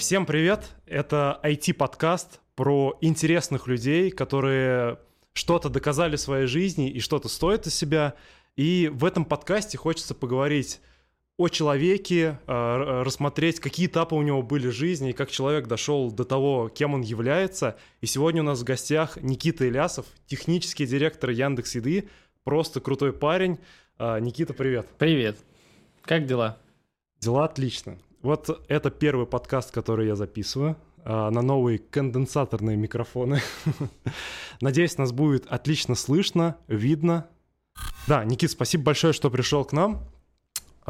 Всем привет! Это IT-подкаст про интересных людей, которые что-то доказали в своей жизни и что-то стоит из себя. И в этом подкасте хочется поговорить о человеке, а, рассмотреть, какие этапы у него были в жизни, и как человек дошел до того, кем он является. И сегодня у нас в гостях Никита Илясов, технический директор Яндекс Еды, просто крутой парень. А, Никита, привет. Привет. Как дела? Дела отлично. Вот это первый подкаст, который я записываю а, на новые конденсаторные микрофоны. Надеюсь, нас будет отлично слышно, видно. Да, Никит, спасибо большое, что пришел к нам.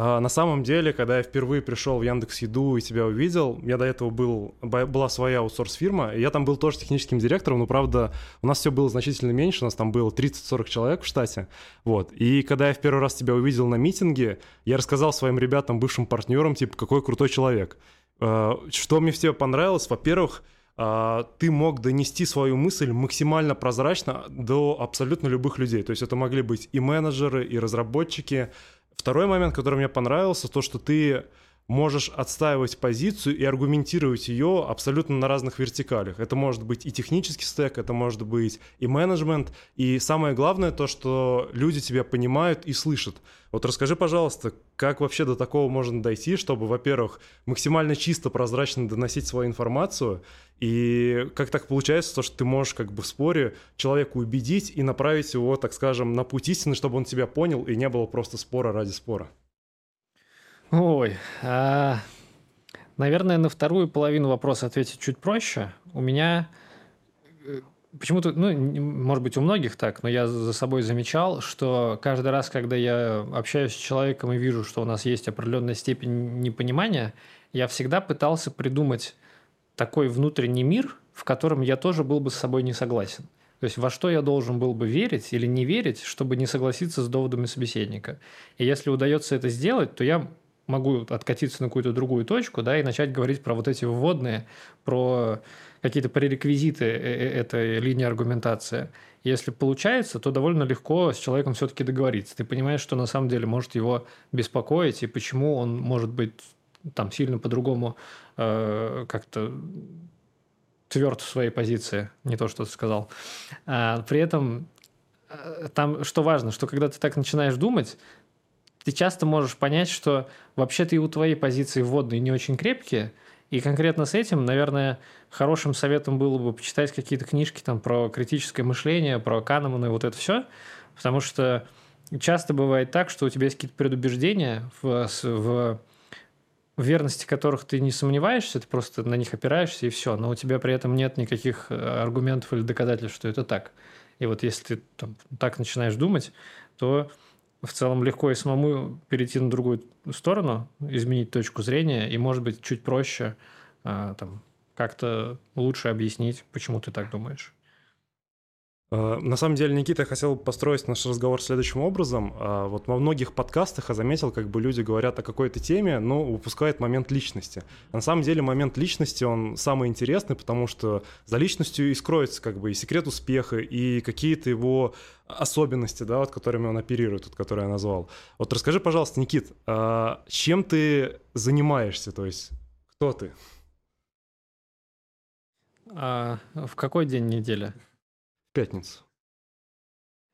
А, на самом деле, когда я впервые пришел в Яндекс Еду и тебя увидел, я до этого был, была своя аутсорс-фирма, и я там был тоже техническим директором, но, правда, у нас все было значительно меньше, у нас там было 30-40 человек в штате, вот. И когда я в первый раз тебя увидел на митинге, я рассказал своим ребятам, бывшим партнерам, типа, какой крутой человек. А, что мне в тебе понравилось? Во-первых, а, ты мог донести свою мысль максимально прозрачно до абсолютно любых людей. То есть это могли быть и менеджеры, и разработчики, Второй момент, который мне понравился, то, что ты можешь отстаивать позицию и аргументировать ее абсолютно на разных вертикалях. Это может быть и технический стек, это может быть и менеджмент, и самое главное то, что люди тебя понимают и слышат. Вот расскажи, пожалуйста, как вообще до такого можно дойти, чтобы, во-первых, максимально чисто, прозрачно доносить свою информацию, и как так получается, то, что ты можешь как бы в споре человеку убедить и направить его, так скажем, на путь истины, чтобы он тебя понял, и не было просто спора ради спора. Ой, а, наверное, на вторую половину вопроса ответить чуть проще. У меня э, почему-то, ну, может быть, у многих так, но я за собой замечал, что каждый раз, когда я общаюсь с человеком и вижу, что у нас есть определенная степень непонимания, я всегда пытался придумать такой внутренний мир, в котором я тоже был бы с собой не согласен. То есть во что я должен был бы верить или не верить, чтобы не согласиться с доводами собеседника. И если удается это сделать, то я могу откатиться на какую-то другую точку, да, и начать говорить про вот эти вводные, про какие-то пререквизиты э, э, этой линии аргументации. Если получается, то довольно легко с человеком все-таки договориться. Ты понимаешь, что на самом деле может его беспокоить, и почему он может быть там сильно по-другому э, как-то тверд в своей позиции, не то, что ты сказал. А, при этом э, там что важно, что когда ты так начинаешь думать, ты часто можешь понять, что вообще-то и у твоей позиции вводные не очень крепкие, и конкретно с этим, наверное, хорошим советом было бы почитать какие-то книжки там про критическое мышление, про Канемана и вот это все, потому что часто бывает так, что у тебя есть какие-то предубеждения, в, в, верности которых ты не сомневаешься, ты просто на них опираешься и все, но у тебя при этом нет никаких э, аргументов или доказательств, что это так. И вот если ты там, так начинаешь думать, то в целом легко и самому перейти на другую сторону, изменить точку зрения, и, может быть, чуть проще а, там, как-то лучше объяснить, почему ты так думаешь. Э, на самом деле, Никита, я хотел построить наш разговор следующим образом. Э, вот во многих подкастах я заметил, как бы люди говорят о какой-то теме, но упускают момент личности. А на самом деле момент личности, он самый интересный, потому что за личностью и скроется как бы и секрет успеха, и какие-то его особенности, да, вот которыми он оперирует, вот, которые я назвал. Вот расскажи, пожалуйста, Никит, а чем ты занимаешься, то есть кто ты? А в какой день недели? В пятницу.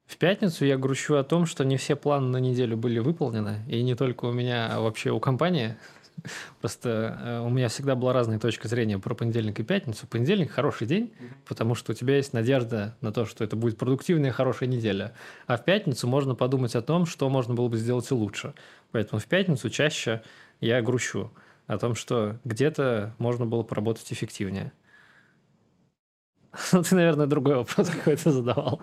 В пятницу я грущу о том, что не все планы на неделю были выполнены, и не только у меня, а вообще у компании. Просто э, у меня всегда была разная точка зрения про понедельник и пятницу. Понедельник – хороший день, потому что у тебя есть надежда на то, что это будет продуктивная хорошая неделя. А в пятницу можно подумать о том, что можно было бы сделать лучше. Поэтому в пятницу чаще я грущу о том, что где-то можно было поработать эффективнее. Ну, ты, наверное, другой вопрос какой-то задавал.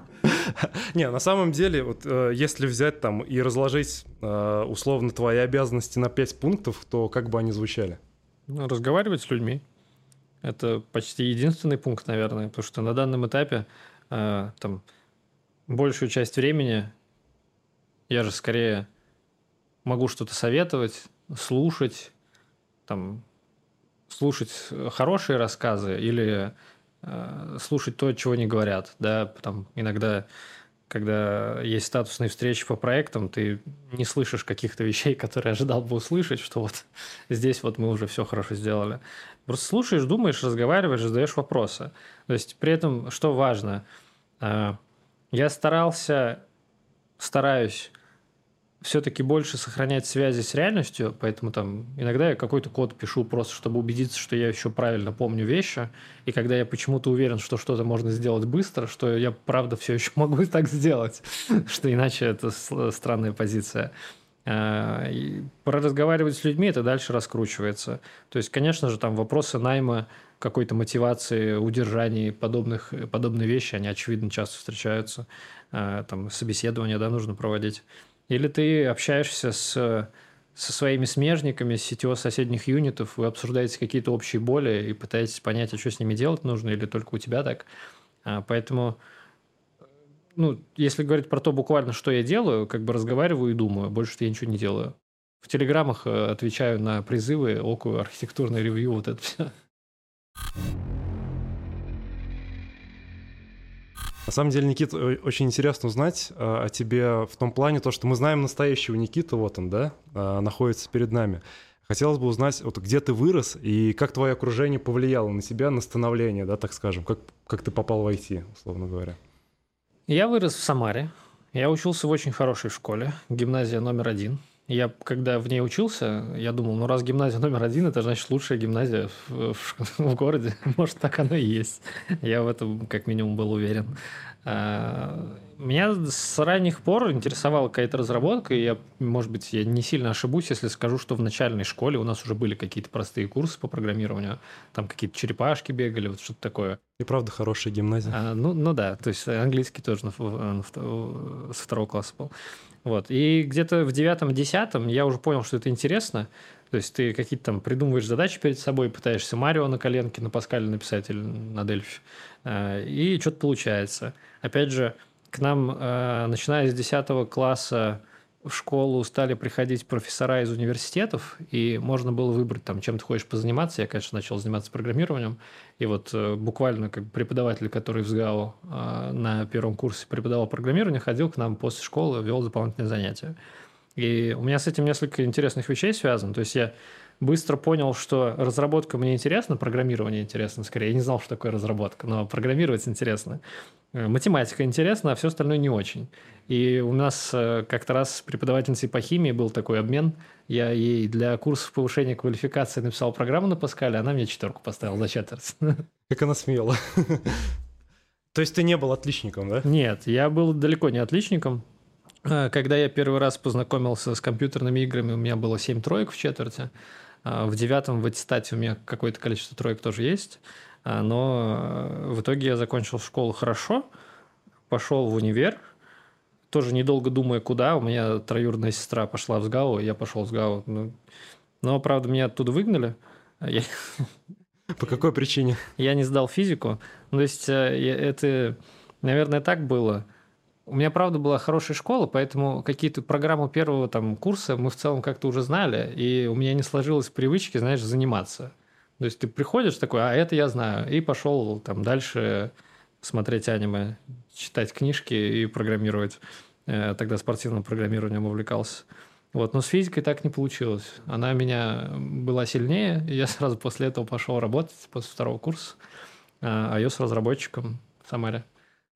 Не, на самом деле, вот э, если взять там и разложить э, условно твои обязанности на пять пунктов, то как бы они звучали? Ну, разговаривать с людьми. Это почти единственный пункт, наверное, потому что на данном этапе э, там большую часть времени я же скорее могу что-то советовать, слушать, там, слушать хорошие рассказы или слушать то, чего не говорят, да, там иногда когда есть статусные встречи по проектам, ты не слышишь каких-то вещей, которые ожидал бы услышать, что вот здесь вот мы уже все хорошо сделали. Просто слушаешь, думаешь, разговариваешь, задаешь вопросы. То есть при этом, что важно, а, я старался, стараюсь все-таки больше сохранять связи с реальностью, поэтому там иногда я какой-то код пишу просто, чтобы убедиться, что я еще правильно помню вещи, и когда я почему-то уверен, что что-то можно сделать быстро, что я правда все еще могу так сделать, что иначе это странная позиция. А, про разговаривать с людьми это дальше раскручивается. То есть, конечно же, там вопросы найма, какой-то мотивации, удержания подобных, подобные вещи, они, очевидно, часто встречаются. А, там собеседование, да, нужно проводить. Или ты общаешься с, со своими смежниками с сетево соседних юнитов, вы обсуждаете какие-то общие боли и пытаетесь понять, а что с ними делать нужно, или только у тебя так. А, поэтому, ну, если говорить про то буквально, что я делаю, как бы разговариваю и думаю, больше я ничего не делаю. В телеграммах э, отвечаю на призывы, окую архитектурное ревью, вот это все. На самом деле, Никит, очень интересно узнать а, о тебе в том плане, то, что мы знаем настоящего Никиту, вот он, да, а, находится перед нами. Хотелось бы узнать, вот где ты вырос и как твое окружение повлияло на тебя, на становление, да, так скажем, как, как ты попал в IT, условно говоря. Я вырос в Самаре. Я учился в очень хорошей школе, гимназия номер один – я, когда в ней учился, я думал, ну раз гимназия номер один, это значит лучшая гимназия в, в, в городе. Может, так оно и есть. Я в этом как минимум был уверен. А, меня с ранних пор интересовала какая-то разработка, и я, может быть, я не сильно ошибусь, если скажу, что в начальной школе у нас уже были какие-то простые курсы по программированию, там какие-то черепашки бегали, вот что-то такое. И правда хорошая гимназия. А, ну, ну да, то есть английский тоже на, на, на, с второго класса был. Вот. И где-то в девятом-десятом я уже понял, что это интересно. То есть ты какие-то там придумываешь задачи перед собой, пытаешься Марио на коленке, на Паскале написать или на Дельфи. Э, и что-то получается. Опять же, к нам, э, начиная с 10 класса, в школу стали приходить профессора из университетов, и можно было выбрать, там, чем ты хочешь позаниматься. Я, конечно, начал заниматься программированием, и вот э, буквально как преподаватель, который в СГАУ э, на первом курсе преподавал программирование, ходил к нам после школы, вел дополнительные занятия. И у меня с этим несколько интересных вещей связано. То есть я быстро понял, что разработка мне интересна, программирование интересно скорее. Я не знал, что такое разработка, но программировать интересно. Э, математика интересна, а все остальное не очень. И у нас э, как-то раз с преподавательницей по химии был такой обмен. Я ей для курсов повышения квалификации написал программу на Паскале, она мне четверку поставила за четверть. Как она смела. То есть ты не был отличником, да? Нет, я был далеко не отличником. Э, когда я первый раз познакомился с компьютерными играми, у меня было 7 троек в четверти. А в девятом в аттестате у меня какое-то количество троек тоже есть. Но э, в итоге я закончил школу хорошо, пошел в универ, тоже недолго думая, куда. У меня троюродная сестра пошла в СГАУ, я пошел в СГАУ. Ну, но, правда, меня оттуда выгнали. Я... По какой причине? Я не сдал физику. Ну, то есть э, это, наверное, так было. У меня, правда, была хорошая школа, поэтому какие-то программы первого там курса мы в целом как-то уже знали, и у меня не сложилось привычки, знаешь, заниматься. То есть ты приходишь такой, а это я знаю, и пошел там дальше смотреть аниме, читать книжки и программировать. Э, тогда спортивным программированием увлекался. Вот, но с физикой так не получилось. Она меня была сильнее, и я сразу после этого пошел работать, после второго курса, э, iOS-разработчиком в Самаре.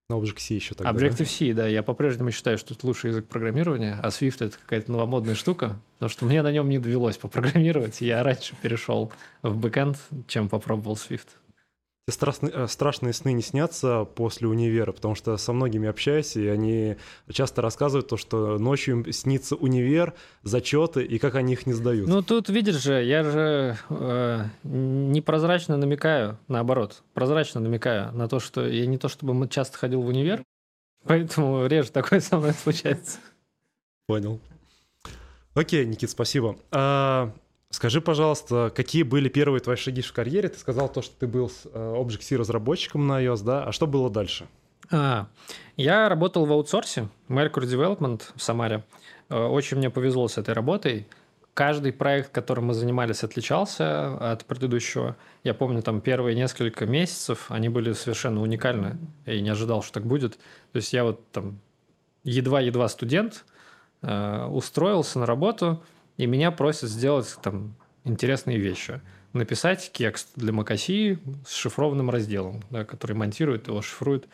На Objective-C еще тогда, Objective-C, да? да. Я по-прежнему считаю, что это лучший язык программирования, а Swift — это какая-то новомодная штука, потому что мне на нем не довелось попрограммировать, я раньше перешел в бэкэнд, чем попробовал Swift. Страшные, э, страшные сны не снятся после универа, потому что со многими общаюсь, и они часто рассказывают то, что ночью им снится универ, зачеты, и как они их не сдают. Ну, тут, видишь же, я же э, непрозрачно намекаю, наоборот, прозрачно намекаю на то, что я не то чтобы часто ходил в универ, поэтому реже такое со мной случается. Понял. Окей, Никит, спасибо. А, Скажи, пожалуйста, какие были первые твои шаги в карьере? Ты сказал то, что ты был э, Object-C разработчиком на iOS, да? А что было дальше? А, я работал в аутсорсе, Mercury Development в Самаре. Э, очень мне повезло с этой работой. Каждый проект, которым мы занимались, отличался от предыдущего. Я помню, там первые несколько месяцев они были совершенно уникальны. Я не ожидал, что так будет. То есть я вот там едва-едва студент, э, устроился на работу, и меня просят сделать там интересные вещи. Написать текст для Макаси с шифрованным разделом, да, который монтирует его, шифрует.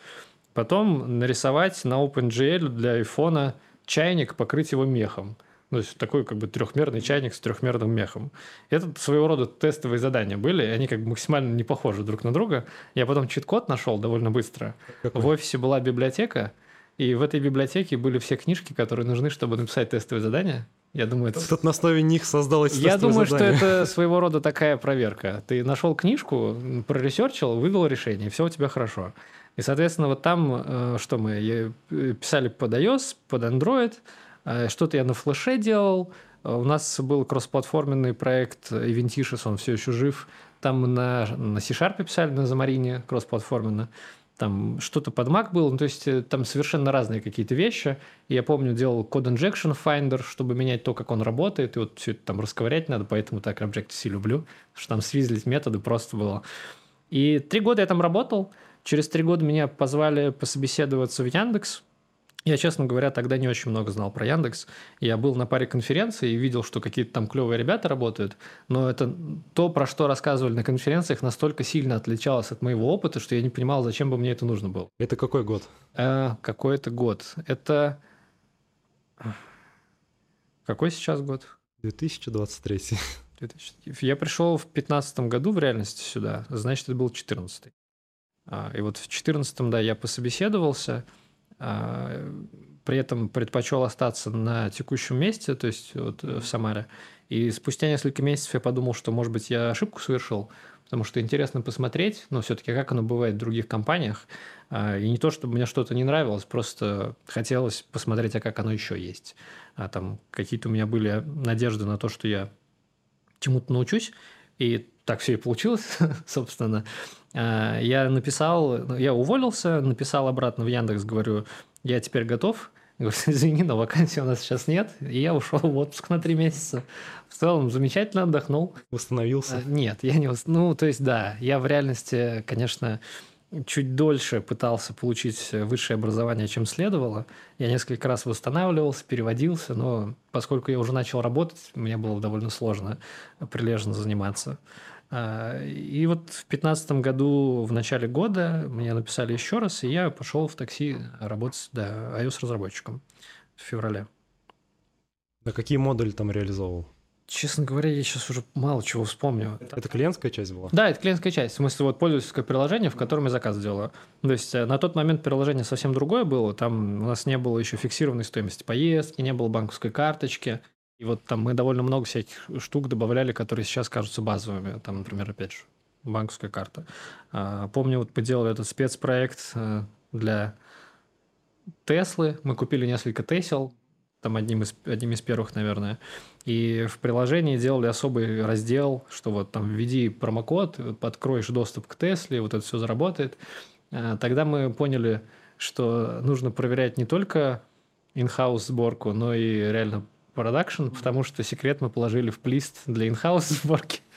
Потом нарисовать на OpenGL для айфона чайник, покрыть его мехом. То есть такой как бы трехмерный чайник с трехмерным мехом. Это своего рода тестовые задания были, и они как бы максимально не похожи друг на друга. Я потом чит-код нашел довольно быстро. Какой? В офисе была библиотека, и в этой библиотеке были все книжки, которые нужны, чтобы написать тестовые задания. Я думаю, это... Тут на основе них создалось Я думаю, задание. что это своего рода такая проверка. Ты нашел книжку, проресерчил, вывел решение, и все у тебя хорошо. И, соответственно, вот там, э, что мы э, писали под iOS, под Android, э, что-то я на флеше делал, у нас был кроссплатформенный проект Eventishus, он все еще жив. Там мы на, на C-Sharp писали, на Замарине кроссплатформенно. Там что-то под Mac было, ну, то есть там совершенно разные какие-то вещи. Я помню, делал Code Injection Finder, чтобы менять то, как он работает, и вот все это там расковырять надо, поэтому так Objective-C люблю, потому что там свизлить методы просто было. И три года я там работал, Через три года меня позвали пособеседоваться в Яндекс. Я, честно говоря, тогда не очень много знал про Яндекс. Я был на паре конференций и видел, что какие-то там клевые ребята работают, но это то, про что рассказывали на конференциях, настолько сильно отличалось от моего опыта, что я не понимал, зачем бы мне это нужно было. Это какой год? Э, какой это год? Это... Какой сейчас год? 2023. 2000... Я пришел в 2015 году в реальности сюда, значит, это был 2014. А, и вот в 2014 да, я пособеседовался, при этом предпочел остаться на текущем месте, то есть вот в Самаре. И спустя несколько месяцев я подумал, что, может быть, я ошибку совершил, потому что интересно посмотреть, но все-таки как оно бывает в других компаниях. А, и не то, чтобы мне что-то не нравилось, просто хотелось посмотреть, а как оно еще есть. А там какие-то у меня были надежды на то, что я чему-то научусь, и так все и получилось, собственно. А, я написал, я уволился, написал обратно в Яндекс, говорю, я теперь готов. Говорю, извини, но вакансии у нас сейчас нет. И я ушел в отпуск на три месяца. В целом, замечательно отдохнул. Восстановился? А, нет, я не... Ну, то есть, да, я в реальности, конечно, чуть дольше пытался получить высшее образование, чем следовало. Я несколько раз восстанавливался, переводился, но поскольку я уже начал работать, мне было довольно сложно прилежно заниматься. А, и вот в 2015 году, в начале года, мне написали еще раз, и я пошел в такси работать да, iOS-разработчиком в феврале. А какие модули там реализовывал? Честно говоря, я сейчас уже мало чего вспомню. Это клиентская часть была? Да, это клиентская часть. В смысле, вот пользовательское приложение, в котором я заказ делаю. То есть э, на тот момент приложение совсем другое было. Там у нас не было еще фиксированной стоимости поездки, не было банковской карточки. И вот там мы довольно много всяких штук добавляли, которые сейчас кажутся базовыми. Там, например, опять же, банковская карта. А, помню, вот мы делали этот спецпроект э, для Теслы. Мы купили несколько Тесел, там одним из, одним из первых, наверное. И в приложении делали особый раздел, что вот там введи промокод, подкроешь доступ к Тесле, вот это все заработает. А, тогда мы поняли, что нужно проверять не только in-house сборку, но и реально продакшн, потому что секрет мы положили в плист для инхаус сборки.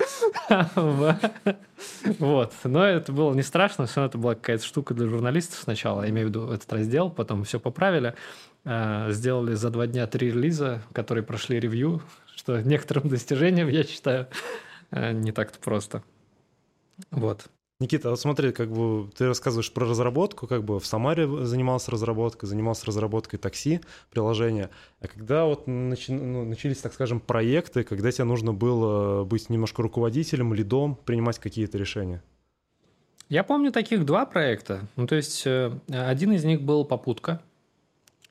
Вот. Но это было не страшно, все это была какая-то штука для журналистов сначала, я имею в виду этот раздел, потом все поправили. А, сделали за два дня три релиза, которые прошли ревью, что некоторым достижением, я считаю, а, не так-то просто. Вот. Никита, вот смотри, как бы ты рассказываешь про разработку, как бы в Самаре занимался разработкой, занимался разработкой такси, приложения. А когда вот начи, ну, начались, так скажем, проекты, когда тебе нужно было быть немножко руководителем, лидом, принимать какие-то решения? Я помню таких два проекта. Ну, то есть э, один из них был попутка.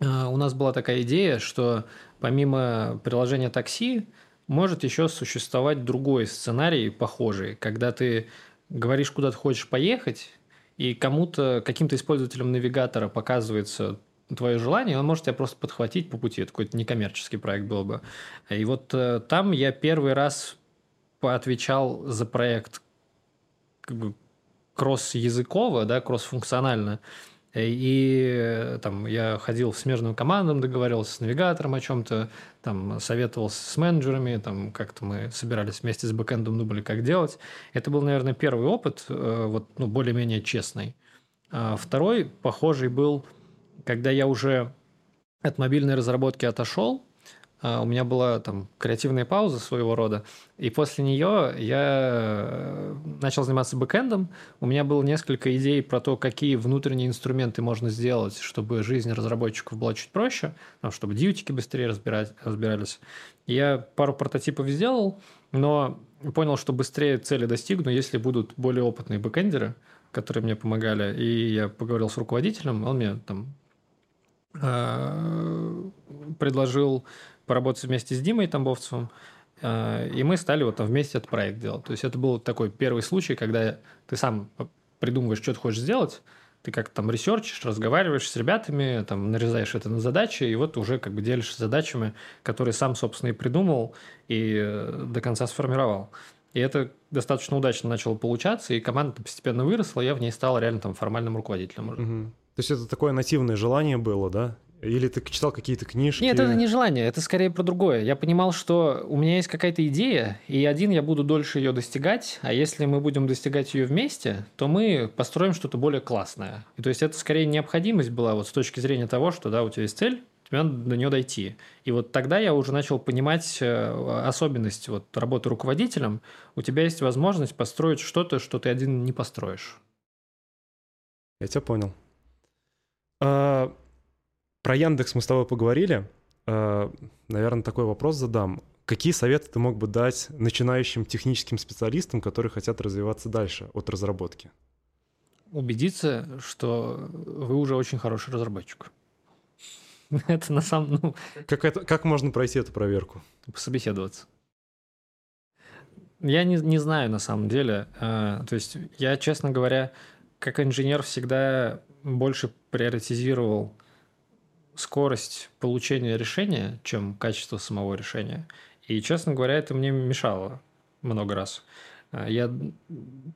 Э, у нас была такая идея, что помимо приложения такси может еще существовать другой сценарий похожий, когда ты говоришь, куда ты хочешь поехать, и кому-то, каким-то использователем навигатора показывается твое желание, он может тебя просто подхватить по пути. Это какой-то некоммерческий проект был бы. И вот э, там я первый раз поотвечал за проект как бы кросс-языково, да, кросс-функционально. И э, там я ходил в смежным командам, договаривался с навигатором о чем-то, там советовался с менеджерами, там как-то мы собирались вместе с бэкэндом, думали, как делать. Это был, наверное, первый опыт, э, вот, ну, более-менее честный. А второй, похожий, был, когда я уже от мобильной разработки отошел, у меня была там креативная пауза своего рода, и после нее я э, начал заниматься бэкэндом. У меня было несколько идей про то, какие внутренние инструменты можно сделать, чтобы жизнь разработчиков была чуть проще, ну, чтобы дьютики быстрее разбирать, разбирались. Я пару прототипов сделал, но понял, что быстрее цели достигну, если будут более опытные бэкэндеры, которые мне помогали. И я поговорил с руководителем, он мне там э, предложил поработать вместе с Димой Тамбовцевым, э, и мы стали вот там вместе этот проект делать. То есть это был такой первый случай, когда ты сам придумываешь, что ты хочешь сделать, ты как там ресерчишь, разговариваешь с ребятами, там нарезаешь это на задачи, и вот уже как бы делишься задачами, которые сам, собственно, и придумал, и э, до конца сформировал. И это достаточно удачно начало получаться, и команда постепенно выросла, и я в ней стал реально там формальным руководителем. Угу. То есть это такое нативное желание было, да? Или ты читал какие-то книжки? Нет, это не желание, это скорее про другое. Я понимал, что у меня есть какая-то идея, и один я буду дольше ее достигать, а если мы будем достигать ее вместе, то мы построим что-то более классное. И то есть это скорее необходимость была вот с точки зрения того, что да, у тебя есть цель, тебе надо до нее дойти. И вот тогда я уже начал понимать э, особенность вот работы руководителем. У тебя есть возможность построить что-то, что ты один не построишь. Я тебя понял. А, про Яндекс мы с тобой поговорили. А, наверное, такой вопрос задам. Какие советы ты мог бы дать начинающим техническим специалистам, которые хотят развиваться дальше от разработки? Убедиться, что вы уже очень хороший разработчик. Это на самом... Ну... Как, это, как можно пройти эту проверку? Пособеседоваться. Я не, не знаю на самом деле. А, то есть я, честно говоря, как инженер всегда больше приоритизировал скорость получения решения, чем качество самого решения. И, честно говоря, это мне мешало много раз. А, я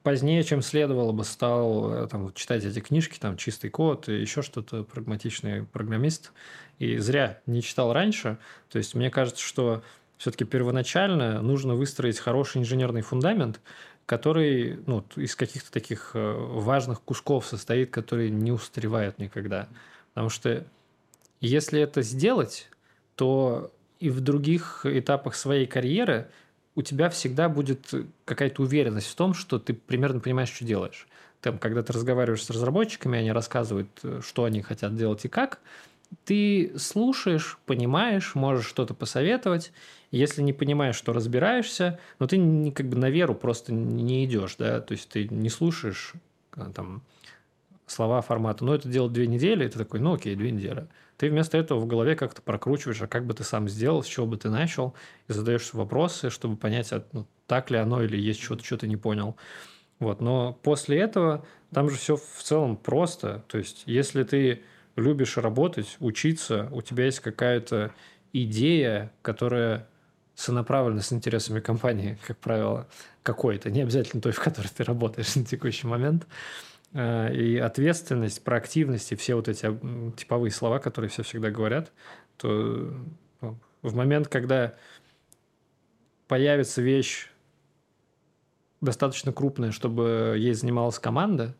позднее, чем следовало бы, стал э, там, читать эти книжки, там «Чистый код» и еще что-то, прагматичный программист. И зря не читал раньше. То есть мне кажется, что все-таки первоначально нужно выстроить хороший инженерный фундамент, который ну, из каких-то таких э, важных кусков состоит, которые не устаревают никогда. Потому что если это сделать, то и в других этапах своей карьеры у тебя всегда будет какая-то уверенность в том, что ты примерно понимаешь, что делаешь. Там, когда ты разговариваешь с разработчиками, они рассказывают, что они хотят делать и как, ты слушаешь, понимаешь, можешь что-то посоветовать. Если не понимаешь, что разбираешься, но ты не, как бы на веру просто не идешь, да, то есть ты не слушаешь а, там слова формата, ну, это делать две недели, и ты такой, ну, окей, две недели. Ты вместо этого в голове как-то прокручиваешь, а как бы ты сам сделал, с чего бы ты начал, и задаешь вопросы, чтобы понять, а, ну, так ли оно или есть что-то, что ты не понял. Вот, но после этого там же все в целом просто. То есть, если ты любишь работать, учиться, у тебя есть какая-то идея, которая сонаправлена с интересами компании, как правило, какой-то, не обязательно той, в которой ты работаешь на текущий момент, и ответственность, проактивность и все вот эти типовые слова, которые все всегда говорят, то ну, в момент, когда появится вещь достаточно крупная, чтобы ей занималась команда,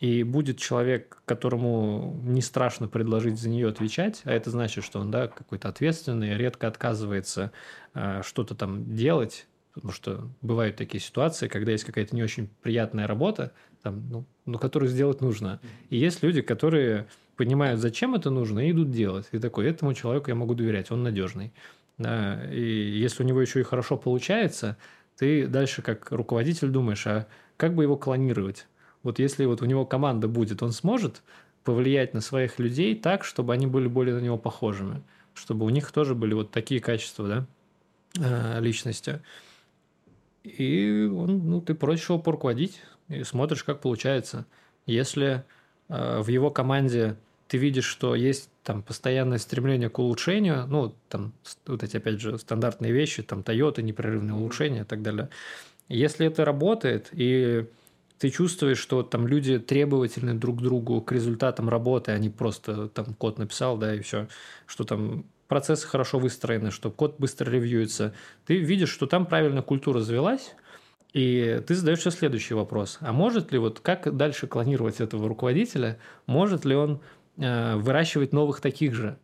и будет человек, которому не страшно предложить за нее отвечать, а это значит, что он да, какой-то ответственный, редко отказывается э, что-то там делать, потому что бывают такие ситуации, когда есть какая-то не очень приятная работа, там, ну, ну, которую сделать нужно. И есть люди, которые понимают, зачем это нужно, и идут делать. И такой, этому человеку я могу доверять, он надежный. Да, и если у него еще и хорошо получается, ты дальше как руководитель думаешь, а как бы его клонировать? Вот если вот у него команда будет, он сможет повлиять на своих людей так, чтобы они были более на него похожими, чтобы у них тоже были вот такие качества, да, э, личности. И он, ну, ты просишь его поруководить, и смотришь, как получается. Если э, в его команде ты видишь, что есть там постоянное стремление к улучшению, ну, там вот эти, опять же, стандартные вещи, там Toyota, непрерывное улучшение и так далее. Если это работает, и ты чувствуешь, что там люди требовательны друг к другу к результатам работы, они просто там код написал, да, и все, что там процессы хорошо выстроены, что код быстро ревьюется, ты видишь, что там правильно культура завелась, и ты задаешь себе следующий вопрос. А может ли вот как дальше клонировать этого руководителя? Может ли он э, выращивать новых таких же?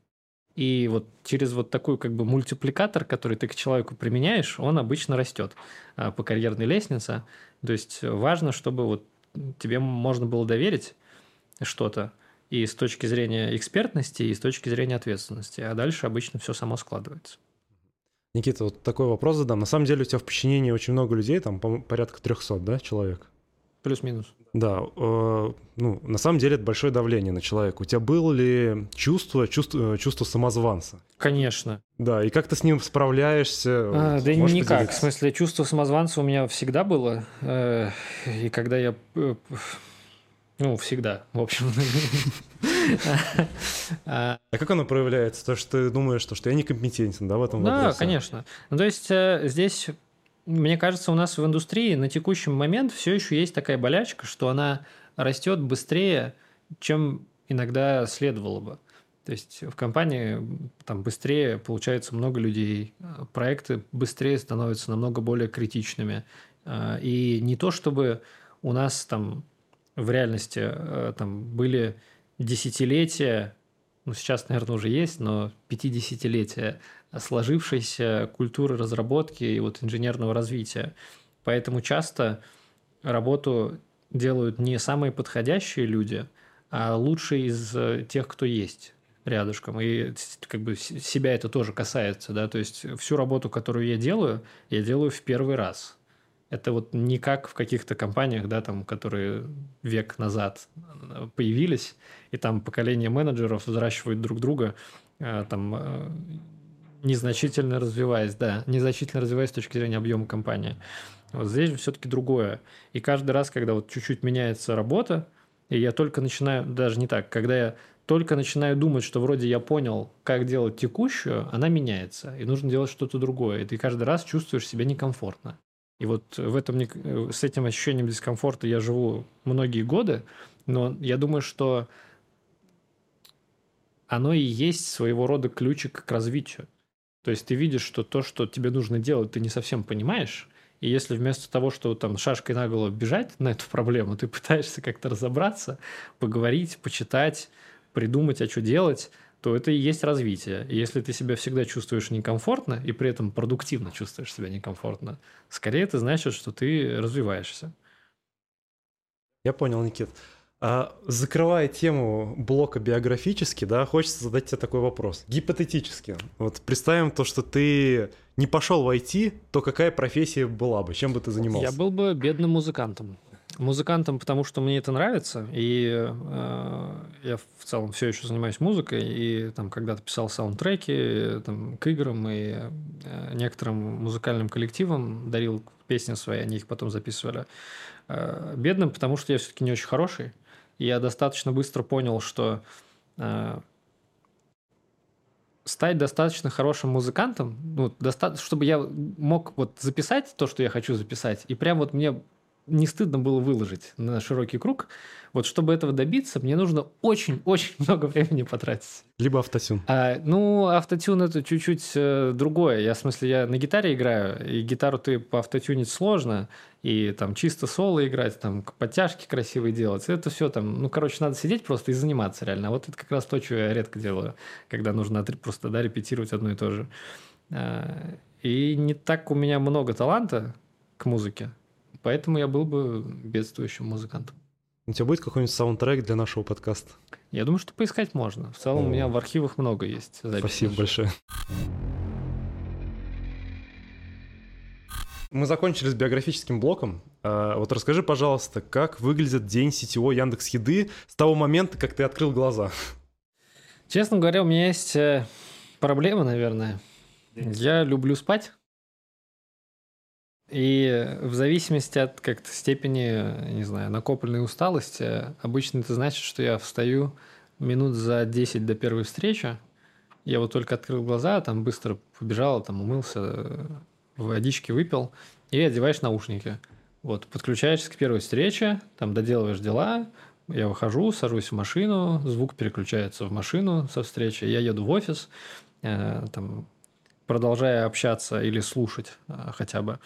И вот через вот такой как бы мультипликатор, который ты к человеку применяешь, он обычно растет а, по карьерной лестнице. То есть важно, чтобы вот тебе можно было доверить что-то и с точки зрения экспертности, и с точки зрения ответственности. А дальше обычно все само складывается. Никита, вот такой вопрос задам. На самом деле у тебя в подчинении очень много людей, там порядка 300, да, человек? Плюс-минус. Да, э, ну, на самом деле это большое давление на человека. У тебя было ли чувство, чувство, чувство самозванца? Ну, Да, и как ты с ним справляешься? А, Вот, да никак. поделиться? В смысле, чувство самозванца у меня всегда было. Э, И когда я... Ну, всегда, в общем. А, как оно проявляется? То, что ты думаешь, что, я некомпетентен, да, в этом Да, вопросе? конечно. Ну, то есть э, здесь, мне кажется, у нас в индустрии на текущий момент все еще есть такая болячка, что она растет быстрее, чем иногда следовало бы. То есть в компании там быстрее получается много людей, проекты быстрее становятся намного более критичными. Э, И не то чтобы у нас там в реальности э, там были десятилетия, ну сейчас, наверное, уже есть, но 50-летия сложившейся культуры разработки и вот инженерного развития. Поэтому часто работу делают не самые подходящие люди, а лучшие из э, тех, кто есть рядышком. И как бы себя это тоже касается, да, то есть всю работу, которую я делаю, я делаю в первый раз. Это вот не как в каких-то компаниях, да, там, которые век назад э, появились, и там поколение менеджеров взращивают друг друга, э, там, э, незначительно развиваясь, да, незначительно развиваясь с точки зрения объема компании. Вот здесь все-таки другое. И каждый раз, когда вот чуть-чуть меняется работа, и я только начинаю, даже не так, когда я только начинаю думать, что вроде я понял, как делать текущую, она меняется, и нужно делать что-то другое. И ты каждый раз чувствуешь себя некомфортно. И вот в этом, э, с этим ощущением дискомфорта я живу многие годы, но я думаю, что оно и есть своего рода ключик к развитию. То есть ты видишь, что то, что тебе нужно делать, ты не совсем понимаешь, и если вместо того, что там шашкой на голову бежать на эту проблему, ты пытаешься как-то разобраться, поговорить, почитать, придумать, а что делать, то это и есть развитие. И если ты себя всегда чувствуешь некомфортно и при этом продуктивно чувствуешь себя некомфортно, скорее это значит, что ты развиваешься. Я понял, Никит. А, закрывая тему блока биографически, да, хочется задать тебе такой вопрос. Гипотетически. Вот представим то, что ты не пошел в IT, то какая профессия была бы? Чем бы ты занимался? Я был бы бедным музыкантом. Музыкантом, потому что мне это нравится, и э, я в целом все еще занимаюсь музыкой, и там когда-то писал саундтреки э, там, к играм и э, некоторым музыкальным коллективам, дарил песни свои, они их потом записывали. Э, бедным, потому что я все-таки не очень хороший. И я достаточно быстро понял, что э, стать достаточно хорошим музыкантом, ну, доста- чтобы я мог вот записать то, что я хочу записать, и прям вот мне не стыдно было выложить на широкий круг. Вот чтобы этого добиться, мне нужно очень-очень много времени потратить. Либо автотюн. А, ну, автотюн это чуть-чуть э, другое. Я, в смысле, я на гитаре играю, и гитару ты поавтотюнить сложно, и там чисто соло играть, там подтяжки красивые делать. Это все там, ну, короче, надо сидеть просто и заниматься реально. А вот это как раз то, что я редко делаю, когда нужно просто, да, репетировать одно и то же. А, и не так у меня много таланта к музыке, поэтому я был бы бедствующим музыкантом. У тебя будет какой-нибудь саундтрек для нашего подкаста? Я думаю, что поискать можно. В целом О. у меня в архивах много есть. Спасибо большое. Мы закончили с биографическим блоком. А, Вот расскажи, пожалуйста, как выглядит день сетевой Яндекс Еды с того момента, как ты открыл глаза? Честно говоря, у меня есть э, проблема, наверное. Я люблю спать. И в зависимости от как-то степени, не знаю, накопленной усталости, обычно это значит, что я встаю минут за 10 до первой встречи. Я вот только открыл глаза, там быстро побежал, там умылся, э, водички выпил, и одеваешь наушники. Вот, подключаешься к первой встрече, там доделываешь дела, я выхожу, сажусь в машину, звук переключается в машину со встречи, я еду в офис, э, там, продолжая общаться или слушать э, хотя бы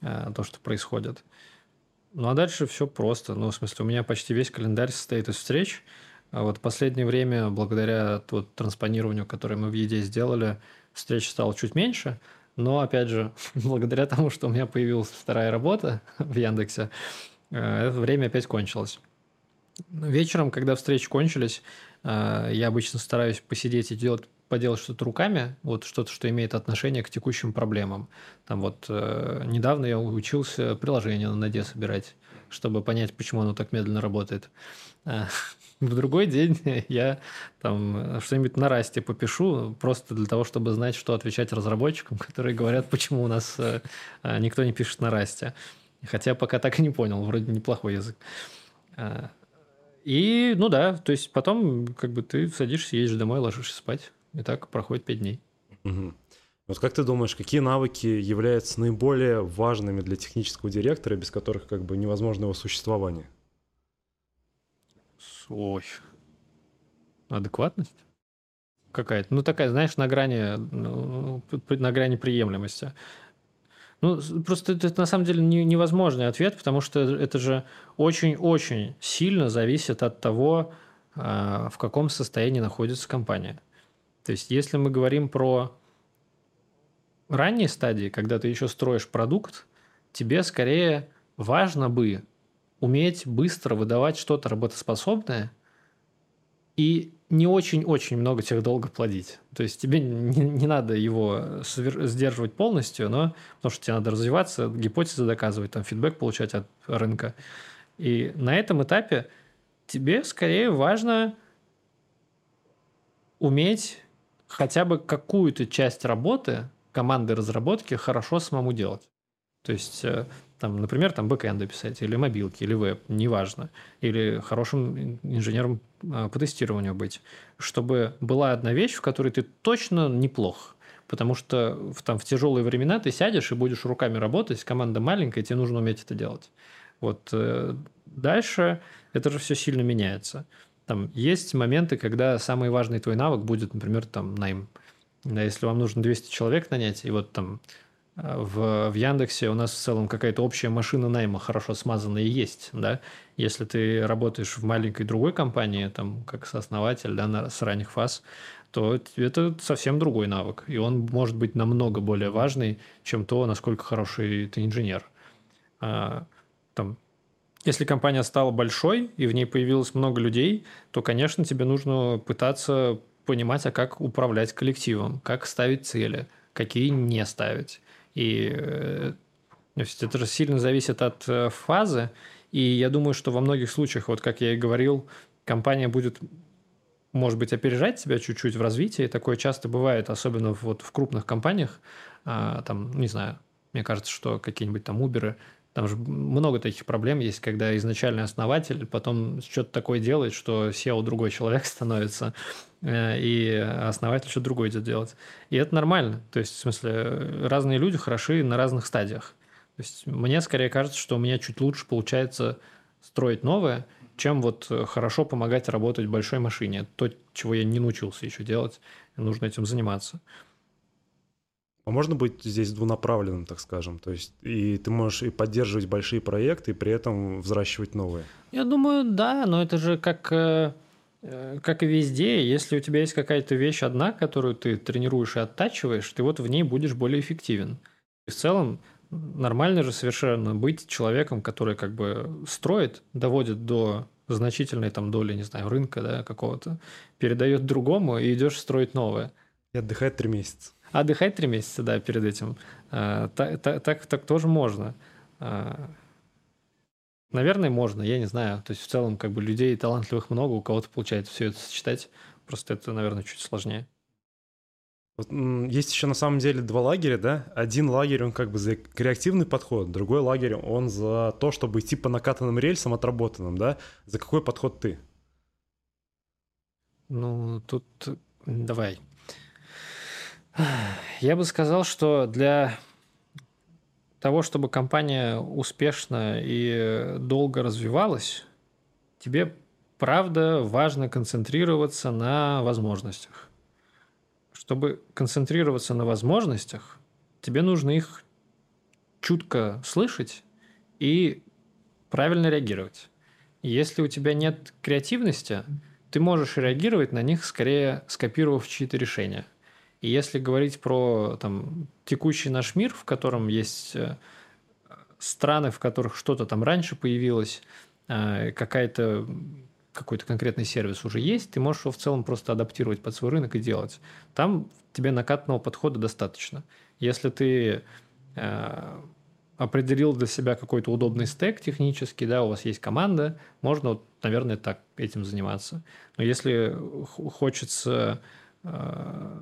то, что происходит. Ну а дальше все просто. Ну, в смысле, у меня почти весь календарь состоит из встреч. А вот последнее время, благодаря вот транспонированию, которое мы в еде сделали, встреч стало чуть меньше. Но, опять же, благодаря тому, что у меня появилась вторая работа в Яндексе, э, это время опять кончилось. Вечером, когда встречи кончились, э, я обычно стараюсь посидеть и делать поделать что-то руками, вот что-то, что имеет отношение к текущим проблемам. Там вот э, недавно я учился приложение на ноде собирать, чтобы понять, почему оно так медленно работает. А, в другой день я там что-нибудь на расте попишу, просто для того, чтобы знать, что отвечать разработчикам, которые говорят, почему у нас э, а, никто не пишет на расте. Хотя пока так и не понял, вроде неплохой язык. И, ну да, то есть потом как бы ты садишься, едешь домой, ложишься спать. И так проходит 5 дней. Угу. Вот как ты думаешь, какие навыки являются наиболее важными для технического директора, без которых как бы невозможно его существование? Ой. Адекватность? Какая-то. Ну, такая, знаешь, на грани, ну, на грани приемлемости. Ну, просто это, это на самом деле не, невозможный ответ, потому что это же очень-очень сильно зависит от того, а, в каком состоянии находится компания. То есть, если мы говорим про ранние стадии, когда ты еще строишь продукт, тебе скорее важно бы уметь быстро выдавать что-то работоспособное и не очень-очень много тех долго плодить. То есть тебе не, не надо его сдерживать полностью, но потому что тебе надо развиваться, гипотезы доказывать, там фидбэк получать от рынка. И на этом этапе тебе скорее важно уметь хотя бы какую-то часть работы команды разработки хорошо самому делать. То есть, э, там, например, там бэкэнды писать, или мобилки, или веб, неважно. Или хорошим инженером э, по тестированию быть. Чтобы была одна вещь, в которой ты точно неплох. Потому что в, там, в тяжелые времена ты сядешь и будешь руками работать, команда маленькая, тебе нужно уметь это делать. Вот э, дальше это же все сильно меняется. Там есть моменты, когда самый важный твой навык будет, например, там найм. Да, если вам нужно 200 человек нанять, и вот там э, в, в Яндексе у нас в целом какая-то общая машина найма хорошо смазанная есть, да. Если ты работаешь в маленькой другой компании, там, как сооснователь, да, на, с ранних фаз, то это совсем другой навык. И он может быть намного более важный, чем то, насколько хороший ты инженер. А, там, если компания стала большой и в ней появилось много людей, то, конечно, тебе нужно пытаться понимать, а как управлять коллективом, как ставить цели, какие не ставить. И э, это же сильно зависит от э, фазы. И я думаю, что во многих случаях, вот как я и говорил, компания будет, может быть, опережать тебя чуть-чуть в развитии. Такое часто бывает, особенно вот в крупных компаниях. А, там, не знаю, мне кажется, что какие-нибудь там Uber там же много таких проблем есть, когда изначальный основатель потом что-то такое делает, что SEO другой человек становится, э, и основатель что-то другое идет делать. И это нормально. То есть, в смысле, разные люди хороши на разных стадиях. То есть, мне скорее кажется, что у меня чуть лучше получается строить новое, чем вот хорошо помогать работать большой машине. То, чего я не научился еще делать, нужно этим заниматься. А можно быть здесь двунаправленным, так скажем? То есть и ты можешь и поддерживать большие проекты, и при этом взращивать новые? Я думаю, да, но это же как, э, э, как и везде. Если у тебя есть какая-то вещь одна, которую ты тренируешь и оттачиваешь, ты вот в ней будешь более эффективен. И в целом нормально же совершенно быть человеком, который как бы строит, доводит до значительной там доли, не знаю, рынка да, какого-то, передает другому и идешь строить новое. И отдыхает три месяца. Отдыхать три месяца, да, перед этим. А, так, так, так, тоже можно. А, наверное, можно, я не знаю. То есть в целом как бы людей талантливых много, у кого-то получается все это сочетать. Просто это, наверное, чуть сложнее. Есть еще на самом деле два лагеря, да? Один лагерь, он как бы за креативный подход, другой лагерь, он за то, чтобы идти по накатанным рельсам отработанным, да? За какой подход ты? Ну, тут давай. Я бы сказал, что для того, чтобы компания успешно и долго развивалась, тебе правда важно концентрироваться на возможностях. Чтобы концентрироваться на возможностях, тебе нужно их чутко слышать и правильно реагировать. Если у тебя нет креативности, ты можешь реагировать на них скорее скопировав чьи-то решения. И если говорить про там, текущий наш мир, в котором есть э, страны, в которых что-то там раньше появилось, э, какая-то какой-то конкретный сервис уже есть, ты можешь его в целом просто адаптировать под свой рынок и делать. Там тебе накатного подхода достаточно. Если ты э, определил для себя какой-то удобный стек технический, да, у вас есть команда, можно, вот, наверное, так этим заниматься. Но если хочется э,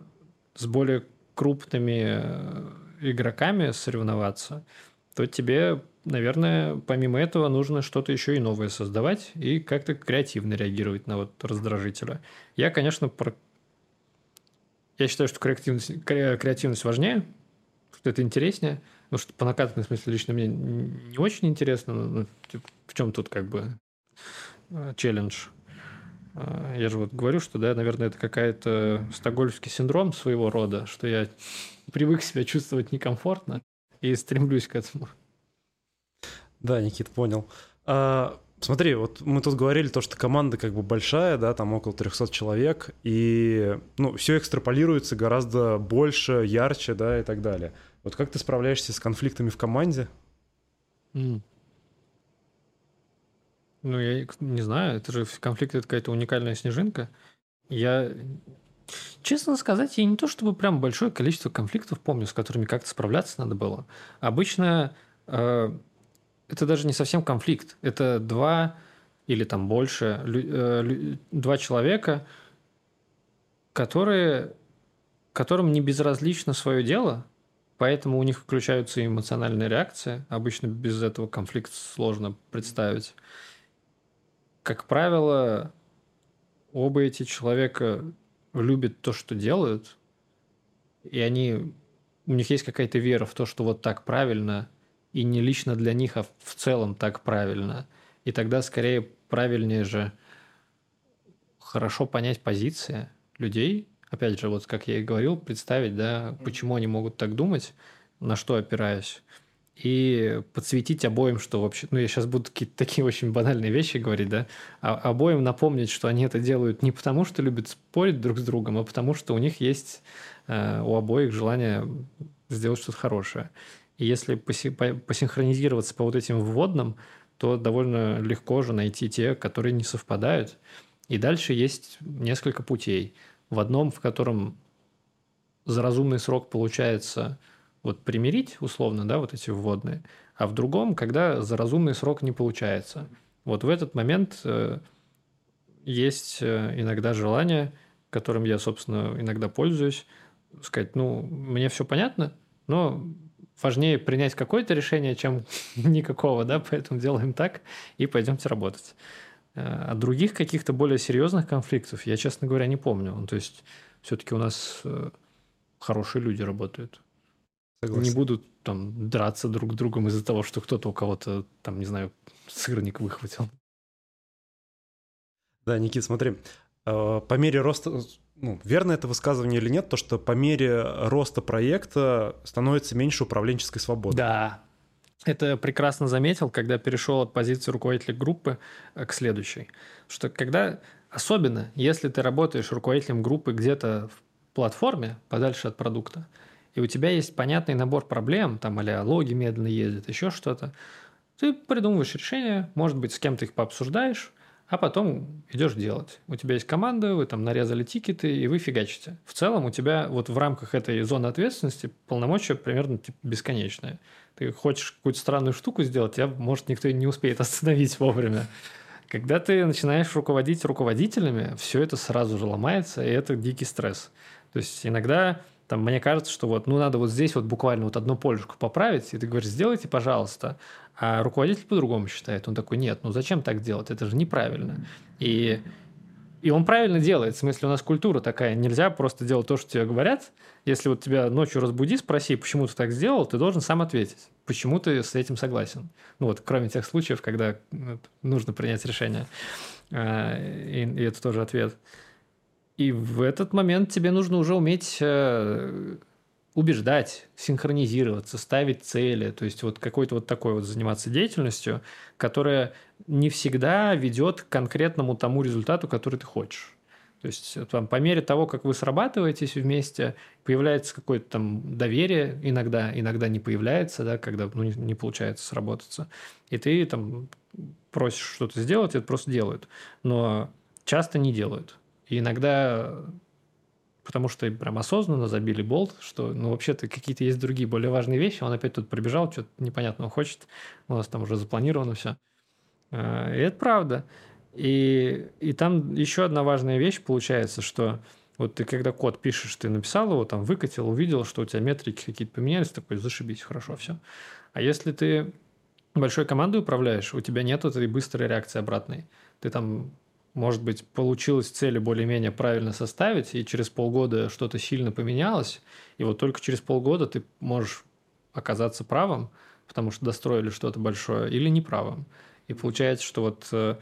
с более крупными э, игроками соревноваться, то тебе, наверное, помимо этого нужно что-то еще и новое создавать и как-то креативно реагировать на вот раздражителя. Я, конечно, про... я считаю, что креативность, креативность важнее, что это интереснее, ну, что по накатанной смысле лично мне не очень интересно, ну, типа, в чем тут как бы э, челлендж. А, я же вот говорю, что, да, наверное, это какая-то стокгольмский синдром своего рода, что я привык себя чувствовать некомфортно и стремлюсь к этому. Да, Никит, понял. А, смотри, вот мы тут говорили то, что команда как бы большая, да, там около 300 человек, и, ну, все экстраполируется гораздо больше, ярче, да, и так далее. Вот как ты справляешься с конфликтами в команде? Mm. Ну, я не знаю, это же конфликт это какая-то уникальная снежинка. Я, честно сказать, я не то чтобы прям большое количество конфликтов помню, с которыми как-то справляться надо было. Обычно э, это даже не совсем конфликт. Это два или там больше, э, два человека, которые, которым не безразлично свое дело, поэтому у них включаются эмоциональные реакции. Обычно без этого конфликт сложно представить как правило, оба эти человека любят то, что делают, и они, у них есть какая-то вера в то, что вот так правильно, и не лично для них, а в целом так правильно. И тогда скорее правильнее же хорошо понять позиции людей, опять же, вот как я и говорил, представить, да, почему они могут так думать, на что опираясь и подсветить обоим, что вообще... Ну, я сейчас буду какие-то такие очень банальные вещи говорить, да? А обоим напомнить, что они это делают не потому, что любят спорить друг с другом, а потому, что у них есть э, у обоих желание сделать что-то хорошее. И если поси- посинхронизироваться по вот этим вводным, то довольно легко же найти те, которые не совпадают. И дальше есть несколько путей. В одном, в котором за разумный срок получается вот примирить условно, да, вот эти вводные, а в другом, когда за разумный срок не получается. Вот в этот момент э, есть э, иногда желание, которым я, собственно, иногда пользуюсь, сказать, ну, мне все понятно, но важнее принять какое-то решение, чем никакого, да, поэтому делаем так и пойдемте работать. Э, а других каких-то более серьезных конфликтов я, честно говоря, не помню. Ну, то есть все-таки у нас хорошие люди работают. Согласен. Не будут там драться друг с другом из-за того, что кто-то у кого-то, там, не знаю, сырник выхватил. Да, Никит, смотри, э, по мере роста, ну, верно это высказывание или нет, то, что по мере роста проекта становится меньше управленческой свободы. Да, это прекрасно заметил, когда перешел от позиции руководителя группы э, к следующей. Что когда, особенно если ты работаешь руководителем группы где-то в платформе, подальше от продукта, и у тебя есть понятный набор проблем, там, а логи медленно ездят, еще что-то, ты придумываешь решение, может быть, с кем-то их пообсуждаешь, а потом идешь делать. У тебя есть команда, вы там нарезали тикеты, и вы фигачите. В целом у тебя вот в рамках этой зоны ответственности полномочия примерно типа, бесконечные. Ты хочешь какую-то странную штуку сделать, тебя, может, никто не успеет остановить вовремя. Когда ты начинаешь руководить руководителями, все это сразу же ломается, и это дикий стресс. То есть иногда там мне кажется, что вот, ну, надо вот здесь вот буквально вот одну полюшку поправить, и ты говоришь, сделайте, пожалуйста. А руководитель по-другому считает. Он такой, нет, ну зачем так делать? Это же неправильно. И, и он правильно делает. В смысле, у нас культура такая. Нельзя просто делать то, что тебе говорят. Если вот тебя ночью разбуди, спроси, почему ты так сделал, ты должен сам ответить. Почему ты с этим согласен? Ну вот, кроме тех случаев, когда ну, нужно принять решение. А, и, и это тоже ответ. И в этот момент тебе нужно уже уметь э, убеждать, синхронизироваться, ставить цели, то есть вот какой-то вот такой вот заниматься деятельностью, которая не всегда ведет к конкретному тому результату, который ты хочешь. То есть там, по мере того, как вы срабатываетесь вместе, появляется какое-то там доверие, иногда, иногда не появляется, да, когда ну, не, не получается сработаться. И ты там просишь что-то сделать, это просто делают. Но часто не делают. И иногда потому что прям осознанно забили болт, что, ну, вообще-то какие-то есть другие более важные вещи, он опять тут пробежал, что-то непонятного хочет, у нас там уже запланировано все. А, и это правда. И, и там еще одна важная вещь получается, что вот ты когда код пишешь, ты написал его, там выкатил, увидел, что у тебя метрики какие-то поменялись, такой, зашибись, хорошо, все. А если ты большой командой управляешь, у тебя нет этой быстрой реакции обратной. Ты там может быть, получилось цели более-менее правильно составить, и через полгода что-то сильно поменялось, и вот только через полгода ты можешь оказаться правым, потому что достроили что-то большое, или неправым. И получается, что вот э,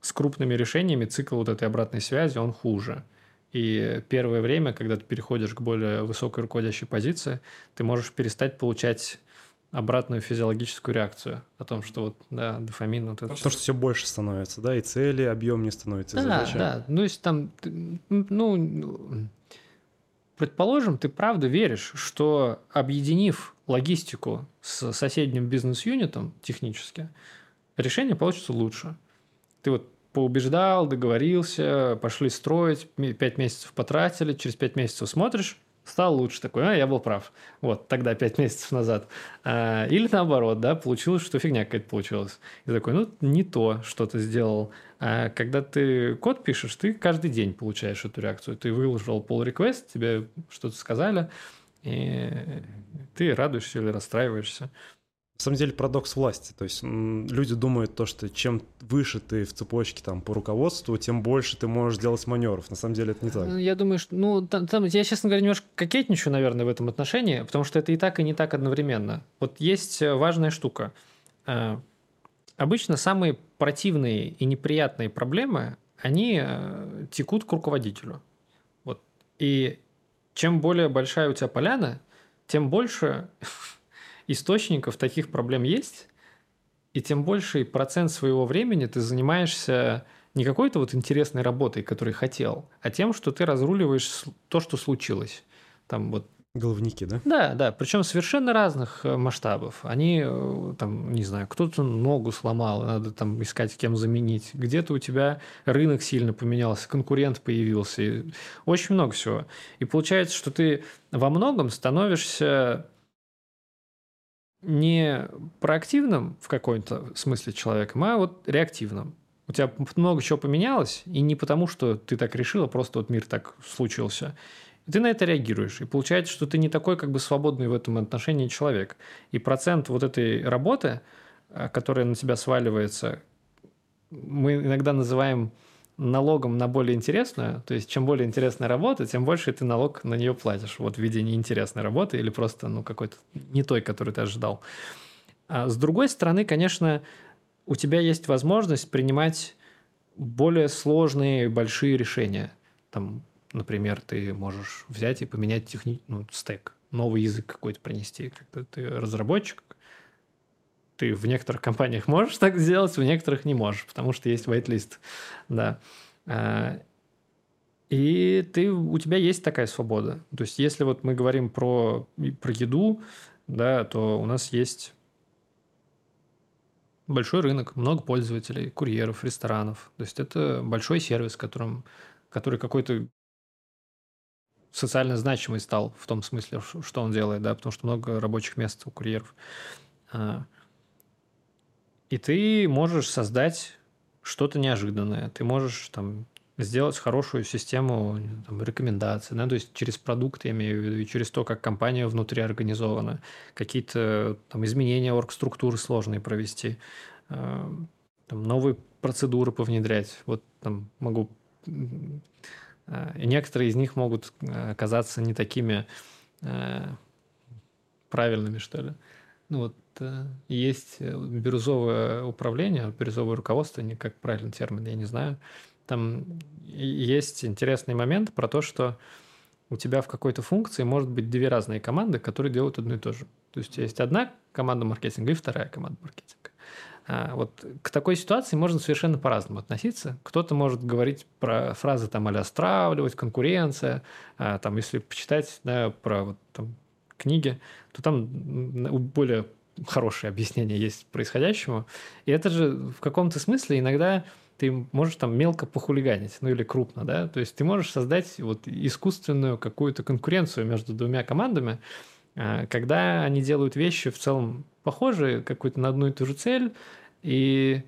с крупными решениями цикл вот этой обратной связи, он хуже. И первое время, когда ты переходишь к более высокой руководящей позиции, ты можешь перестать получать обратную физиологическую реакцию о том, что вот, да, дофамин... Вот это Потому что все больше становится, да, и цели, объем не становится. Да, задача. да, ну, если там, ну, предположим, ты правда веришь, что объединив логистику с соседним бизнес-юнитом технически, решение получится лучше. Ты вот поубеждал, договорился, пошли строить, пять месяцев потратили, через пять месяцев смотришь, стал лучше такой, а, я был прав. Вот, тогда, пять месяцев назад. А, или наоборот, да, получилось, что фигня какая-то получилась. И такой, ну, не то, что ты сделал. А когда ты код пишешь, ты каждый день получаешь эту реакцию. Ты выложил pull request, тебе что-то сказали, и ты радуешься или расстраиваешься. На самом деле парадокс власти. То есть люди думают то, что чем выше ты в цепочке там по руководству, тем больше ты можешь делать маневров. На самом деле это не так. Я думаю, что, ну, там, там, я, честно говоря, немножко кокетничаю, наверное, в этом отношении, потому что это и так, и не так одновременно. Вот есть э, важная штука. Э, обычно самые противные и неприятные проблемы, они э, текут к руководителю. Вот. И чем более большая у тебя поляна, тем больше источников таких проблем есть, и тем больший процент своего времени ты занимаешься не какой-то вот интересной работой, которой хотел, а тем, что ты разруливаешь то, что случилось. Там вот Головники, да? Да, да, причем совершенно разных э, масштабов. Они, э, там, не знаю, кто-то ногу сломал, надо там искать, кем заменить. Где-то у тебя рынок сильно поменялся, конкурент появился. Очень много всего. И получается, что ты во многом становишься не проактивным в каком-то смысле человеком, а вот реактивным. У тебя много чего поменялось, и не потому, что ты так решил, а просто вот мир так случился. Ты на это реагируешь. И получается, что ты не такой как бы свободный в этом отношении человек. И процент вот этой работы, э, которая на тебя сваливается, мы иногда называем налогом на более интересную, то есть чем более интересная работа, тем больше ты налог на нее платишь, вот в виде неинтересной работы или просто ну, какой-то не той, которую ты ожидал. А с другой стороны, конечно, у тебя есть возможность принимать более сложные, большие решения. Там, например, ты можешь взять и поменять техни... ну, стек, новый язык какой-то принести. Как-то ты разработчик, ты в некоторых компаниях можешь так сделать, в некоторых не можешь, потому что есть whitelist. Да. А, и ты, у тебя есть такая свобода. То есть, если вот мы говорим про, про еду, да, то у нас есть большой рынок, много пользователей, курьеров, ресторанов. То есть, это большой сервис, которым, который какой-то социально значимый стал в том смысле, что он делает, да, потому что много рабочих мест у курьеров. И ты можешь создать что-то неожиданное. Ты можешь там сделать хорошую систему там, рекомендаций, да, то есть через продукт, я имею в виду, и через то, как компания внутри организована, какие-то там изменения оргструктуры сложные провести, э, там, новые процедуры повнедрять. Вот там могу... Э, некоторые из них могут э, оказаться не такими э, правильными, что ли. Ну вот э, есть э, бирюзовое управление, бирюзовое руководство, не как правильный термин, я не знаю. Там есть интересный момент про то, что у тебя в какой-то функции может быть две разные команды, которые делают одно и то же. То есть есть одна команда маркетинга и вторая команда маркетинга. А, вот к такой ситуации можно совершенно по-разному относиться. Кто-то может говорить про фразы там а стравливать, конкуренция, а, там, если почитать да, про вот, там, книги, то там более хорошее объяснение есть происходящему. И это же в каком-то смысле иногда ты можешь там мелко похулиганить, ну или крупно, да, то есть ты можешь создать вот искусственную какую-то конкуренцию между двумя командами, а, когда они делают вещи в целом похожие, какую-то на одну и ту же цель, и,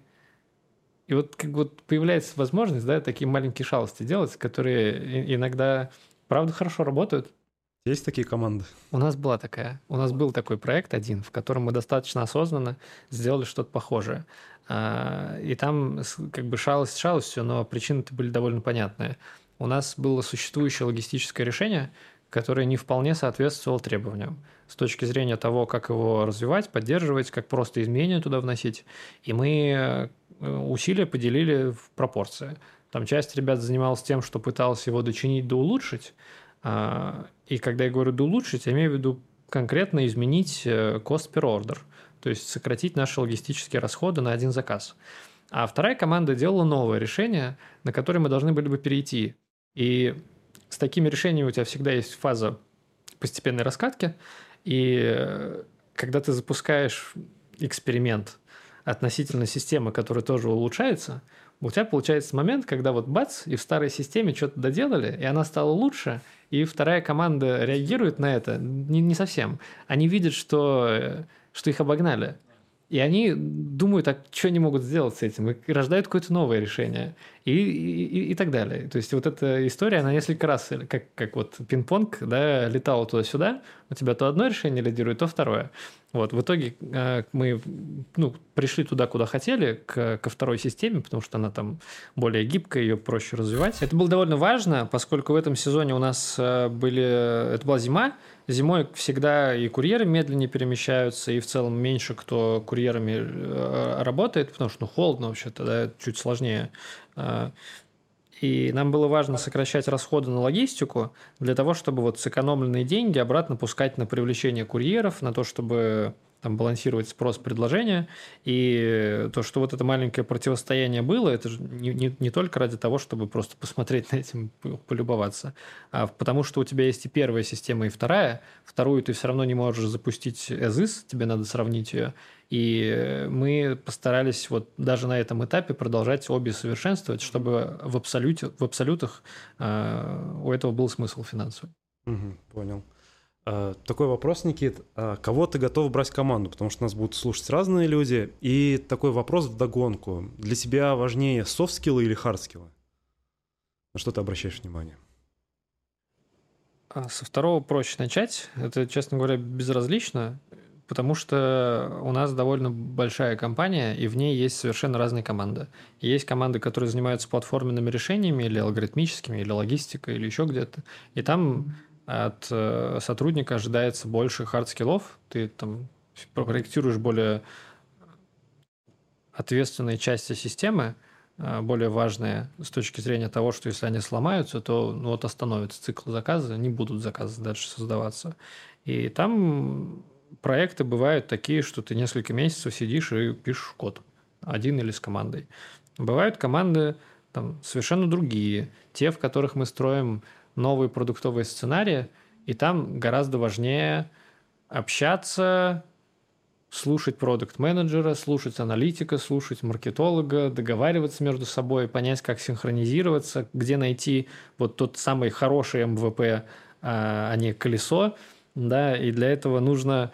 и вот как вот появляется возможность, да, такие маленькие шалости делать, которые иногда, правда, хорошо работают. Есть такие команды? У нас была такая. У нас был такой проект один, в котором мы достаточно осознанно сделали что-то похожее. А, и там как бы шалость шалостью, но причины-то были довольно понятные. У нас было существующее логистическое решение, которое не вполне соответствовало требованиям с точки зрения того, как его развивать, поддерживать, как просто изменения туда вносить. И мы э, усилия поделили в пропорции. Там часть ребят занималась тем, что пыталась его дочинить да улучшить, и когда я говорю улучшить, я имею в виду конкретно изменить э, cost per order, то есть сократить наши логистические расходы на один заказ. А вторая команда делала новое решение, на которое мы должны были бы перейти. И с такими решениями у тебя всегда есть фаза постепенной раскатки, и э, когда ты запускаешь эксперимент относительно системы, которая тоже улучшается, у тебя получается момент, когда вот бац, и в старой системе что-то доделали, и она стала лучше, и вторая команда реагирует на это не, не совсем. Они видят, что, что их обогнали. И они думают, а что они могут сделать с этим, и рождают какое-то новое решение, и, и, и так далее. То есть вот эта история, она несколько раз, как, как вот пинг-понг, да, летала туда-сюда, у тебя то одно решение лидирует, то второе. Вот, в итоге э, мы ну, пришли туда, куда хотели, к, ко второй системе, потому что она там более гибкая, ее проще развивать. Это было довольно важно, поскольку в этом сезоне у нас э, были... Это была зима, зимой всегда и курьеры медленнее перемещаются, и в целом меньше кто курьерами э, работает, потому что ну, холодно вообще-то, да, чуть сложнее. И нам было важно сокращать расходы на логистику для того, чтобы вот сэкономленные деньги обратно пускать на привлечение курьеров, на то, чтобы там балансировать спрос предложения. И то, что вот это маленькое противостояние было, это же не, не, не только ради того, чтобы просто посмотреть на этим, полюбоваться, а потому что у тебя есть и первая система, и вторая. Вторую ты все равно не можешь запустить as is, тебе надо сравнить ее. И мы постарались вот даже на этом этапе продолжать обе совершенствовать, чтобы в, абсолюте, в абсолютах э, у этого был смысл финансовый. Угу, понял. Э, такой вопрос, Никит. А кого ты готов брать в команду? Потому что нас будут слушать разные люди. И такой вопрос в догонку. Для тебя важнее софт-скиллы или хард-скиллы? На что ты обращаешь внимание? А со второго проще начать. Это, честно говоря, безразлично, потому что у нас довольно большая компания, и в ней есть совершенно разные команды. Есть команды, которые занимаются платформенными решениями или алгоритмическими, или логистикой, или еще где-то. И там от э, сотрудника ожидается больше hard skill ов, ты там проектируешь более ответственные части системы, э, более важные с точки зрения того, что если они сломаются, то ну, вот остановится цикл заказа, не будут заказы дальше создаваться. И там проекты бывают такие, что ты несколько месяцев сидишь и пишешь код, один или с командой. Бывают команды там, совершенно другие, те, в которых мы строим новые продуктовые сценарии, и там гораздо важнее общаться, слушать продукт-менеджера, слушать аналитика, слушать маркетолога, договариваться между собой, понять, как синхронизироваться, где найти вот тот самый хороший МВП, а, а не колесо, да, и для этого нужно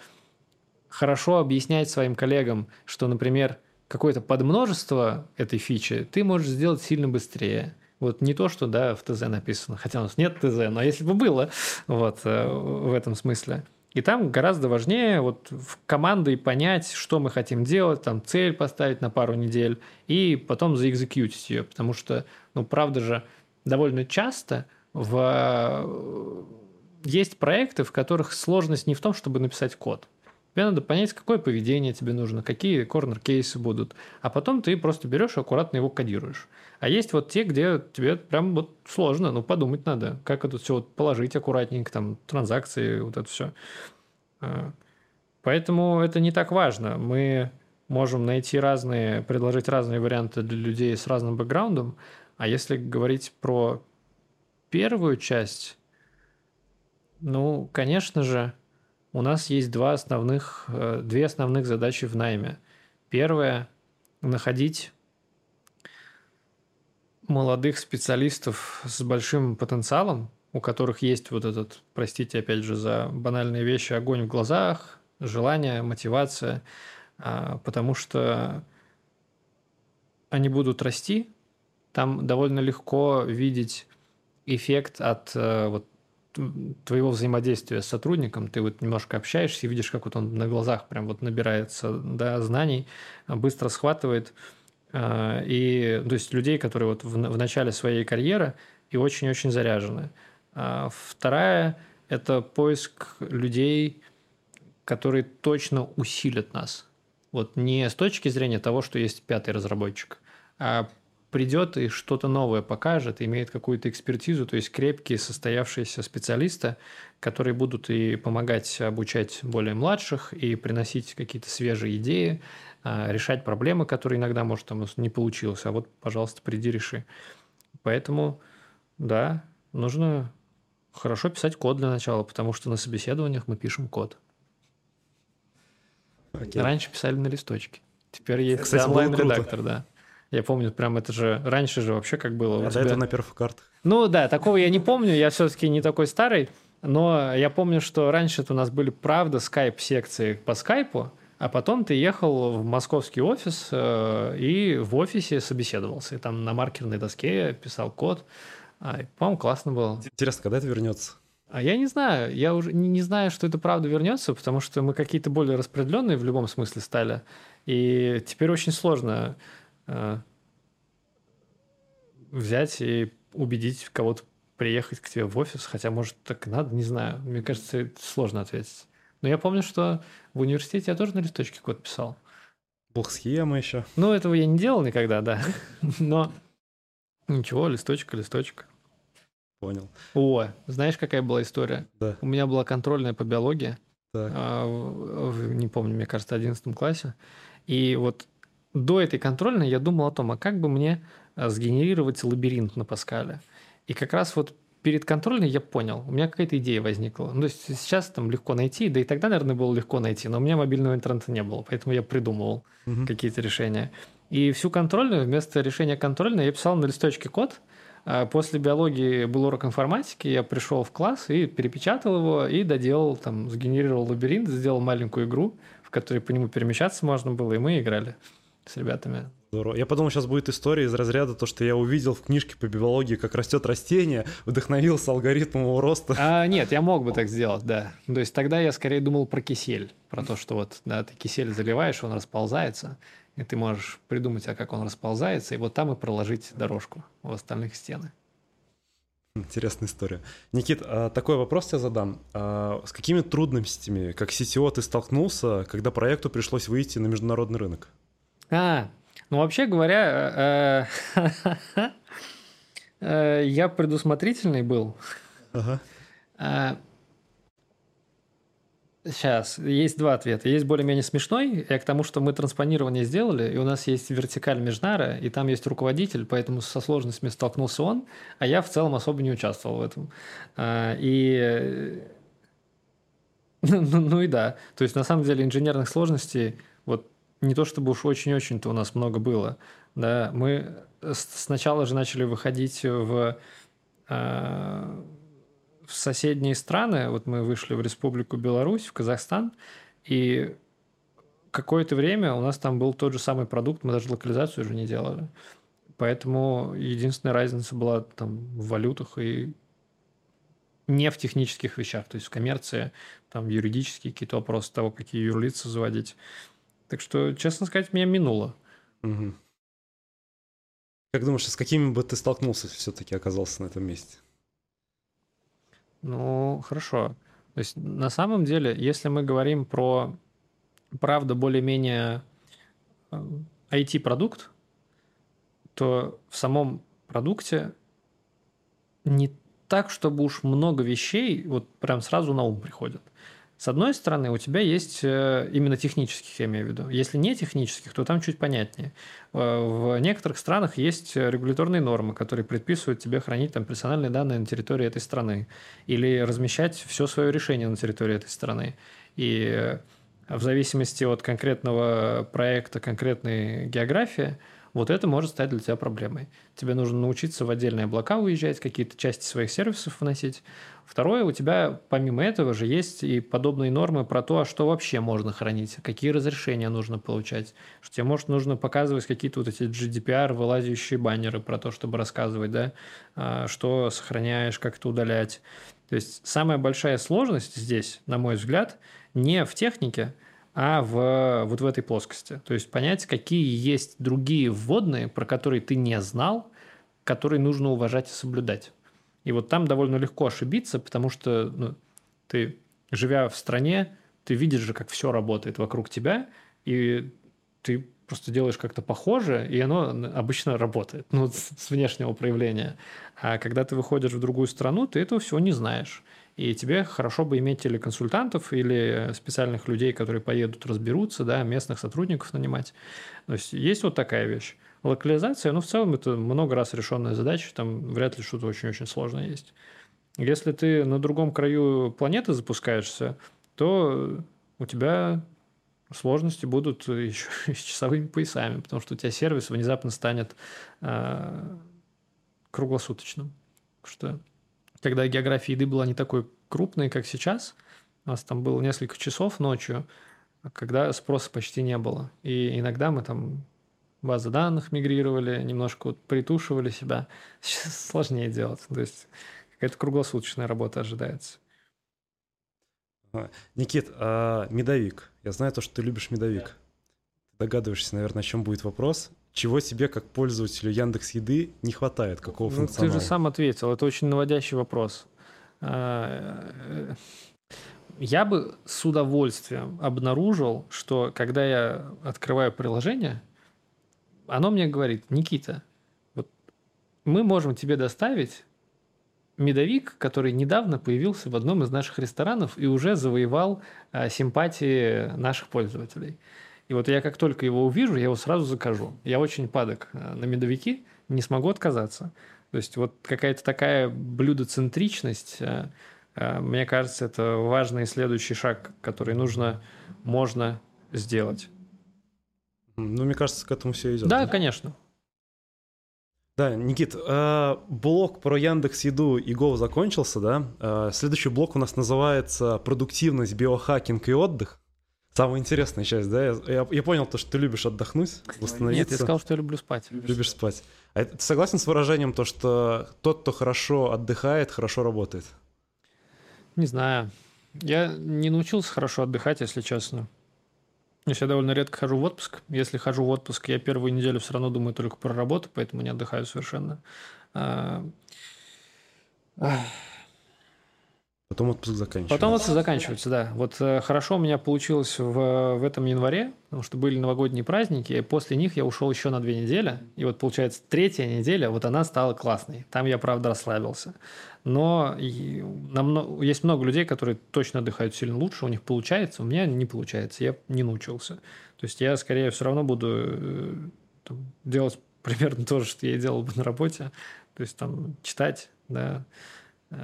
хорошо объяснять своим коллегам, что, например, какое-то подмножество этой фичи ты можешь сделать сильно быстрее – вот не то, что да, в ТЗ написано, хотя у нас нет ТЗ, но если бы было, вот э, в этом смысле. И там гораздо важнее вот в командой понять, что мы хотим делать, там цель поставить на пару недель и потом заэкзекьютить ее, потому что, ну, правда же, довольно часто в... есть проекты, в которых сложность не в том, чтобы написать код. Тебе надо понять, какое поведение тебе нужно, какие корнер-кейсы будут. А потом ты просто берешь и аккуратно его кодируешь. А есть вот те, где тебе прям вот сложно, ну, подумать надо, как это все вот положить аккуратненько, там, транзакции, вот это все. А, поэтому это не так важно. Мы можем найти разные, предложить разные варианты для людей с разным бэкграундом. А если говорить про первую часть, ну, конечно же, у нас есть два основных, э, две основных задачи в найме. Первая – находить молодых специалистов с большим потенциалом, у которых есть вот этот, простите опять же за банальные вещи, огонь в глазах, желание, мотивация, а, потому что они будут расти, там довольно легко видеть эффект от э, вот твоего взаимодействия с сотрудником, ты вот немножко общаешься и видишь, как вот он на глазах прям вот набирается да, знаний, быстро схватывает. А, и, то есть людей, которые вот в, в начале своей карьеры и очень-очень заряжены. А вторая – это поиск людей, которые точно усилят нас. Вот не с точки зрения того, что есть пятый разработчик, а придет и что-то новое покажет, имеет какую-то экспертизу, то есть крепкие состоявшиеся специалисты, которые будут и помогать обучать более младших, и приносить какие-то свежие идеи, а, решать проблемы, которые иногда, может, там не получилось, а вот, пожалуйста, приди, реши. Поэтому, да, нужно хорошо писать код для начала, потому что на собеседованиях мы пишем код. Окей. Раньше писали на листочке. Теперь есть онлайн-редактор, да. Я помню, прям это же раньше же вообще как было. А тебя... этого на перфокартах. Ну да, такого я не помню, я все-таки не такой старый, но я помню, что раньше у нас были, правда, скайп-секции по скайпу, а потом ты ехал в московский офис э, и в офисе собеседовался. И там на маркерной доске писал код. А, по-моему, классно было. Интересно, когда это вернется? А я не знаю, я уже не, не знаю, что это правда вернется, потому что мы какие-то более распределенные в любом смысле стали. И теперь очень сложно взять и убедить кого-то приехать к тебе в офис, хотя, может, так надо, не знаю. Мне кажется, это сложно ответить. Но я помню, что в университете я тоже на листочке код писал. Бог схема еще. Ну, этого я не делал никогда, да. Но ничего, листочка, листочка. Понял. О, знаешь, какая была история? Да. У меня была контрольная по биологии. Так. А, в, в, не помню, мне кажется, в 11 классе. И вот до этой контрольной я думал о том, а как бы мне э, сгенерировать лабиринт на Паскале. И как раз вот перед контрольной я понял, у меня какая-то идея возникла. Ну, то есть сейчас там легко найти, да и тогда, наверное, было легко найти, но у меня мобильного интернета не было, поэтому я придумывал угу. какие-то решения. И всю контрольную, вместо решения контрольной, я писал на листочке код. А после биологии был урок информатики, я пришел в класс и перепечатал его, и доделал, там, сгенерировал лабиринт, сделал маленькую игру, в которой по нему перемещаться можно было, и мы играли с ребятами. Здорово. Я подумал, сейчас будет история из разряда то, что я увидел в книжке по биологии, как растет растение, вдохновился алгоритмом его роста. А, нет, я мог бы так сделать, да. То есть тогда я скорее думал про кисель, про то, что вот, да, ты кисель заливаешь, он расползается, и ты можешь придумать, а как он расползается, и вот там и проложить дорожку в остальных стены. Интересная история. Никит, а такой вопрос тебе задам. А с какими трудностями, как CTO, ты столкнулся, когда проекту пришлось выйти на международный рынок? А, ну вообще говоря, э, э, я предусмотрительный был. Ага. Сейчас, есть два ответа. Есть более-менее смешной, я к тому, что мы транспонирование сделали, и у нас есть вертикаль Межнара, и там есть руководитель, поэтому со сложностями столкнулся он, а я в целом особо не участвовал в этом. А, и ну, ну и да, то есть на самом деле инженерных сложностей вот не то чтобы уж очень-очень-то у нас много было. Да, мы сначала же начали выходить в, э, в соседние страны. Вот мы вышли в Республику Беларусь, в Казахстан, и какое-то время у нас там был тот же самый продукт, мы даже локализацию уже не делали. Поэтому единственная разница была там в валютах и не в технических вещах, то есть в коммерции, там юридические какие-то вопросы того, какие юрлицы заводить. Так что, честно сказать, меня минуло. Угу. Как думаешь, с какими бы ты столкнулся все-таки оказался на этом месте? Ну, хорошо. То есть, на самом деле, если мы говорим про правда, более-менее IT-продукт, э, то в самом продукте не так, чтобы уж много вещей вот прям сразу на ум приходят. С одной стороны, у тебя есть э, именно технических, я имею в виду. Если не технических, то там чуть понятнее. Э, в некоторых странах есть регуляторные нормы, которые предписывают тебе хранить там персональные данные на территории этой страны или размещать все свое решение на территории этой страны. И э, в зависимости от конкретного проекта, конкретной географии – вот это может стать для тебя проблемой. Тебе нужно научиться в отдельные облака уезжать, какие-то части своих сервисов вносить. Второе, у тебя помимо этого же есть и подобные нормы про то, а что вообще можно хранить, какие разрешения нужно получать. Что тебе, может, нужно показывать какие-то вот эти GDPR, вылазящие баннеры про то, чтобы рассказывать, да, а, что сохраняешь, как это удалять. То есть самая большая сложность здесь, на мой взгляд, не в технике, а в, вот в этой плоскости. То есть понять, какие есть другие вводные, про которые ты не знал, которые нужно уважать и соблюдать. И вот там довольно легко ошибиться, потому что ну, ты, живя в стране, ты видишь же, как все работает вокруг тебя, и ты просто делаешь как-то похоже, и оно обычно работает, ну, с внешнего проявления. А когда ты выходишь в другую страну, ты этого всего не знаешь. И тебе хорошо бы иметь или консультантов, или специальных людей, которые поедут, разберутся, да, местных сотрудников нанимать. То есть есть вот такая вещь. Локализация, ну, в целом, это много раз решенная задача, там вряд ли что-то очень-очень сложное есть. Если ты на другом краю планеты запускаешься, то у тебя сложности будут еще с часовыми поясами, потому что у тебя сервис внезапно станет э, круглосуточным. Что когда география еды была не такой крупной, как сейчас, у нас там было несколько часов ночью, когда спроса почти не было. И иногда мы там базы данных мигрировали, немножко притушивали себя. Сейчас сложнее делать. То есть какая-то круглосуточная работа ожидается. Никит, а медовик. Я знаю то, что ты любишь медовик. Ты догадываешься, наверное, о чем будет вопрос чего тебе, как пользователю Яндекс Еды, не хватает, какого ну, функционала? Ты же сам ответил, это очень наводящий вопрос. А, э, я бы с удовольствием обнаружил, что когда я открываю приложение, оно мне говорит, Никита, вот мы можем тебе доставить медовик, который недавно появился в одном из наших ресторанов и уже завоевал а, симпатии наших пользователей. И вот я как только его увижу, я его сразу закажу. Я очень падок э, на медовики, не смогу отказаться. То есть вот какая-то такая блюдоцентричность, э, э, мне кажется, это важный следующий шаг, который нужно, можно сделать. Ну, мне кажется, к этому все идет. Да, да? конечно. Да, Никит, блок про Яндекс Еду и Go закончился, да? Следующий блок у нас называется «Продуктивность, биохакинг и отдых». Самая интересная часть, да? Я, я, я понял то, что ты любишь отдохнуть, восстановиться. Нет, я сказал, что я люблю спать. Любишь спать. А ты согласен с выражением то, что тот, кто хорошо отдыхает, хорошо работает? Не знаю. Я не научился хорошо отдыхать, если честно. Я я довольно редко хожу в отпуск. Если хожу в отпуск, я первую неделю все равно думаю только про работу, поэтому не отдыхаю совершенно. А, Потом отпуск заканчивается. Потом отпуск заканчивается, да. Вот э, хорошо у меня получилось в, в этом январе, потому что были новогодние праздники, и после них я ушел еще на две недели. И вот, получается, третья неделя, вот она стала классной. Там я, правда, расслабился. Но намного, есть много людей, которые точно отдыхают сильно лучше, у них получается, у меня не получается, я не научился. То есть я, скорее, все равно буду э, делать примерно то же, что я делал бы на работе. То есть там читать, да, э,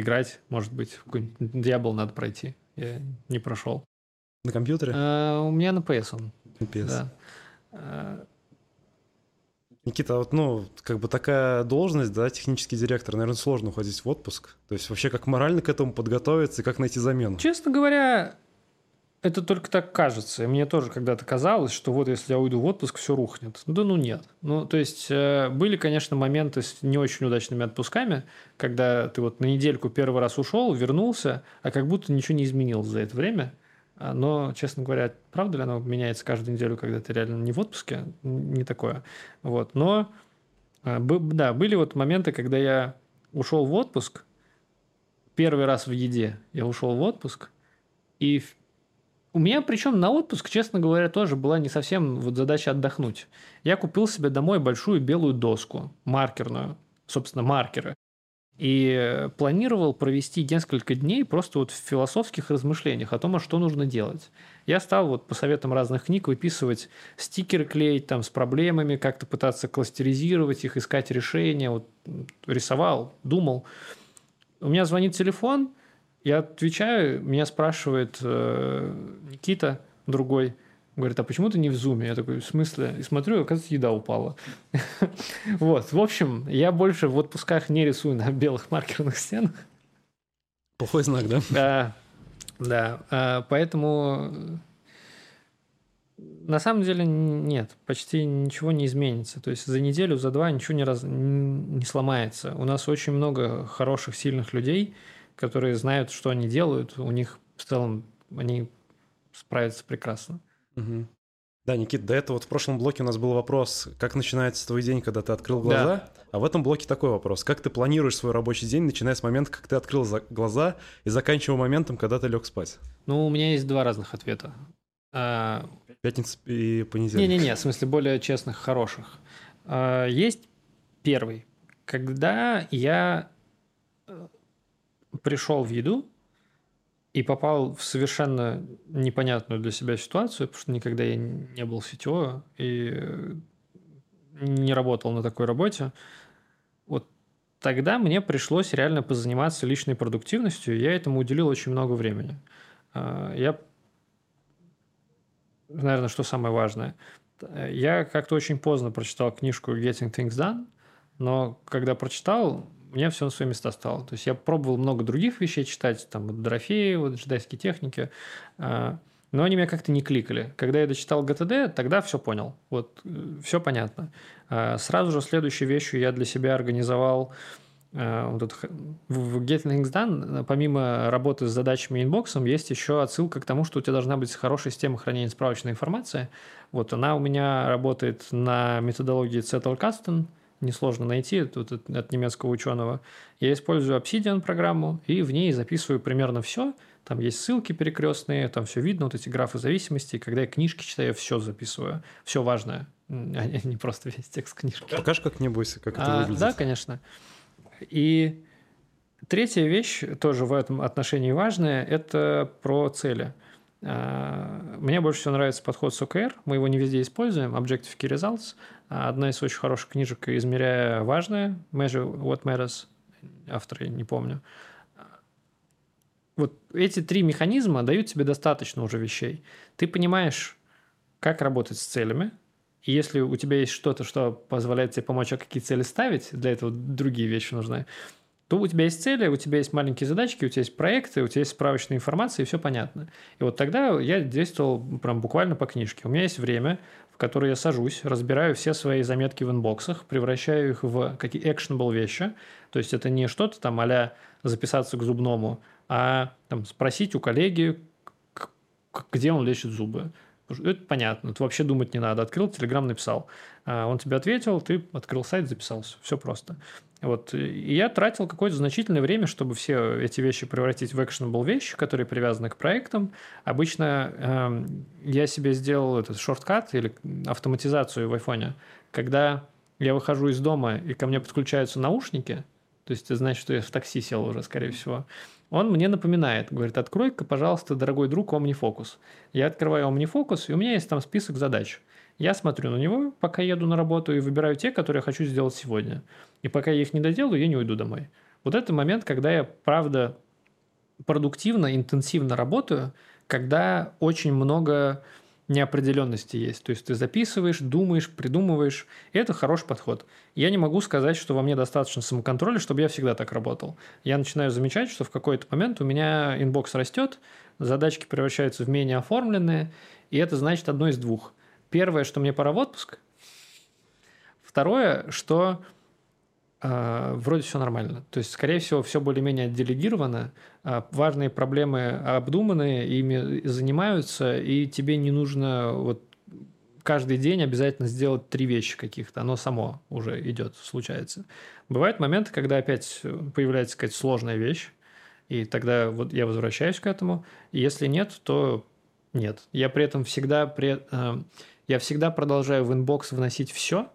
играть, может быть, какой-нибудь Diablo надо пройти. Я не прошел. На компьютере? А, у меня на PS он. PS. Да. А... Никита, вот, ну, как бы такая должность, да, технический директор, наверное, сложно уходить в отпуск. То есть вообще как морально к этому подготовиться и как найти замену? Честно говоря, это только так кажется. И мне тоже когда-то казалось, что вот если я уйду в отпуск, все рухнет. Да ну нет. Ну, то есть э, были, конечно, моменты с не очень удачными отпусками, когда ты вот на недельку первый раз ушел, вернулся, а как будто ничего не изменилось за это время. А, но, честно говоря, правда ли оно меняется каждую неделю, когда ты реально не в отпуске? Не такое. Вот. Но, э, да, были вот моменты, когда я ушел в отпуск, первый раз в еде я ушел в отпуск, и У меня, причем на отпуск, честно говоря, тоже была не совсем вот задача отдохнуть. Я купил себе домой большую белую доску, маркерную, собственно, маркеры. И планировал провести несколько дней просто вот в философских размышлениях о том, а что нужно делать. Я стал вот по советам разных книг выписывать стикеры клеить там с проблемами, как-то пытаться кластеризировать их, искать решения. Вот рисовал, думал. У меня звонит телефон, я отвечаю, меня спрашивает э, Никита, другой, Говорит, а почему ты не в зуме? Я такой, в смысле? И смотрю, оказывается, еда упала. Вот, в общем, я больше в отпусках не рисую на белых маркерных стенах. Плохой знак, да? Да, да. А, поэтому на самом деле нет, почти ничего не изменится. То есть за неделю, за два ничего не, раз, не сломается. У нас очень много хороших, сильных людей, которые знают, что они делают. У них в целом они справятся прекрасно. Угу. Да, Никит, до этого вот в прошлом блоке у нас был вопрос, как начинается твой день, когда ты открыл глаза, да. а в этом блоке такой вопрос, как ты планируешь свой рабочий день, начиная с момента, как ты открыл глаза и заканчивая моментом, когда ты лег спать? Ну, у меня есть два разных ответа. А... Пятница и понедельник. Не-не-не, в смысле более честных, хороших. А, есть первый. Когда я э, пришел в еду, и попал в совершенно непонятную для себя ситуацию, потому что никогда я не был CTO и не работал на такой работе. Вот тогда мне пришлось реально позаниматься личной продуктивностью, и я этому уделил очень много времени. А, я, наверное, что самое важное, я как-то очень поздно прочитал книжку Getting Things Done, но когда прочитал, мне все на свои места стало. То есть я пробовал много других вещей читать, там, вот Дорофеева, вот, джедайские техники, а, но они меня как-то не кликали. Когда я дочитал ГТД, тогда все понял. Вот, э, все понятно. А, сразу же следующей вещью я для себя организовал а, вот в Getting Things Done, помимо работы с задачами и инбоксом, есть еще отсылка к тому, что у тебя должна быть хорошая система хранения справочной информации. Вот она у меня работает на методологии Zettelkasten – несложно найти, тут от, немецкого ученого. Я использую Obsidian программу, и в ней записываю примерно все. Там есть ссылки перекрестные, там все видно, вот эти графы зависимости. Когда я книжки читаю, я все записываю, все важное, а не просто весь текст книжки. Покажешь как-нибудь, как это а, выглядит? Да, конечно. И третья вещь, тоже в этом отношении важная, это про цели. Мне больше всего нравится подход с OKR. Мы его не везде используем. Objective Key Results. Одна из очень хороших книжек «Измеряя важное», Measure What Matters, автор я не помню. Вот эти три механизма дают тебе достаточно уже вещей. Ты понимаешь, как работать с целями, и если у тебя есть что-то, что позволяет тебе помочь, а какие цели ставить, для этого другие вещи нужны, то у тебя есть цели, у тебя есть маленькие задачки, у тебя есть проекты, у тебя есть справочная информация, и все понятно. И вот тогда я действовал прям буквально по книжке. У меня есть время, в которое я сажусь, разбираю все свои заметки в инбоксах, превращаю их в какие actionable вещи. То есть это не что-то там а записаться к зубному, а там, спросить у коллеги, где он лечит зубы. Это понятно, тут вообще думать не надо. Открыл, телеграм написал. А, он тебе ответил, ты открыл сайт, записался. Все просто. Вот. И я тратил какое-то значительное время, чтобы все эти вещи превратить в actionable вещи, которые привязаны к проектам. Обычно э, я себе сделал этот шорткат или автоматизацию в айфоне, когда я выхожу из дома, и ко мне подключаются наушники, то есть это значит, что я в такси сел уже, скорее всего, он мне напоминает, говорит, открой-ка, пожалуйста, дорогой друг, OmniFocus. Я открываю OmniFocus, и у меня есть там список задач. Я смотрю на него, пока еду на работу, и выбираю те, которые я хочу сделать сегодня. И пока я их не доделаю, я не уйду домой. Вот это момент, когда я, правда, продуктивно, интенсивно работаю, когда очень много неопределенности есть. То есть ты записываешь, думаешь, придумываешь. И это хороший подход. Я не могу сказать, что во мне достаточно самоконтроля, чтобы я всегда так работал. Я начинаю замечать, что в какой-то момент у меня inbox растет, задачки превращаются в менее оформленные, и это значит одно из двух. Первое, что мне пора в отпуск. Второе, что вроде все нормально. То есть, скорее всего, все более-менее делегировано, э, важные проблемы обдуманы, ими занимаются, и тебе не нужно вот каждый день обязательно сделать три вещи каких-то. Оно само уже идет, случается. Бывают моменты, когда опять появляется какая-то сложная вещь, и тогда вот я возвращаюсь к этому. Если нет, то Нет. Я при этом всегда, при, э, я всегда продолжаю в inbox вносить все.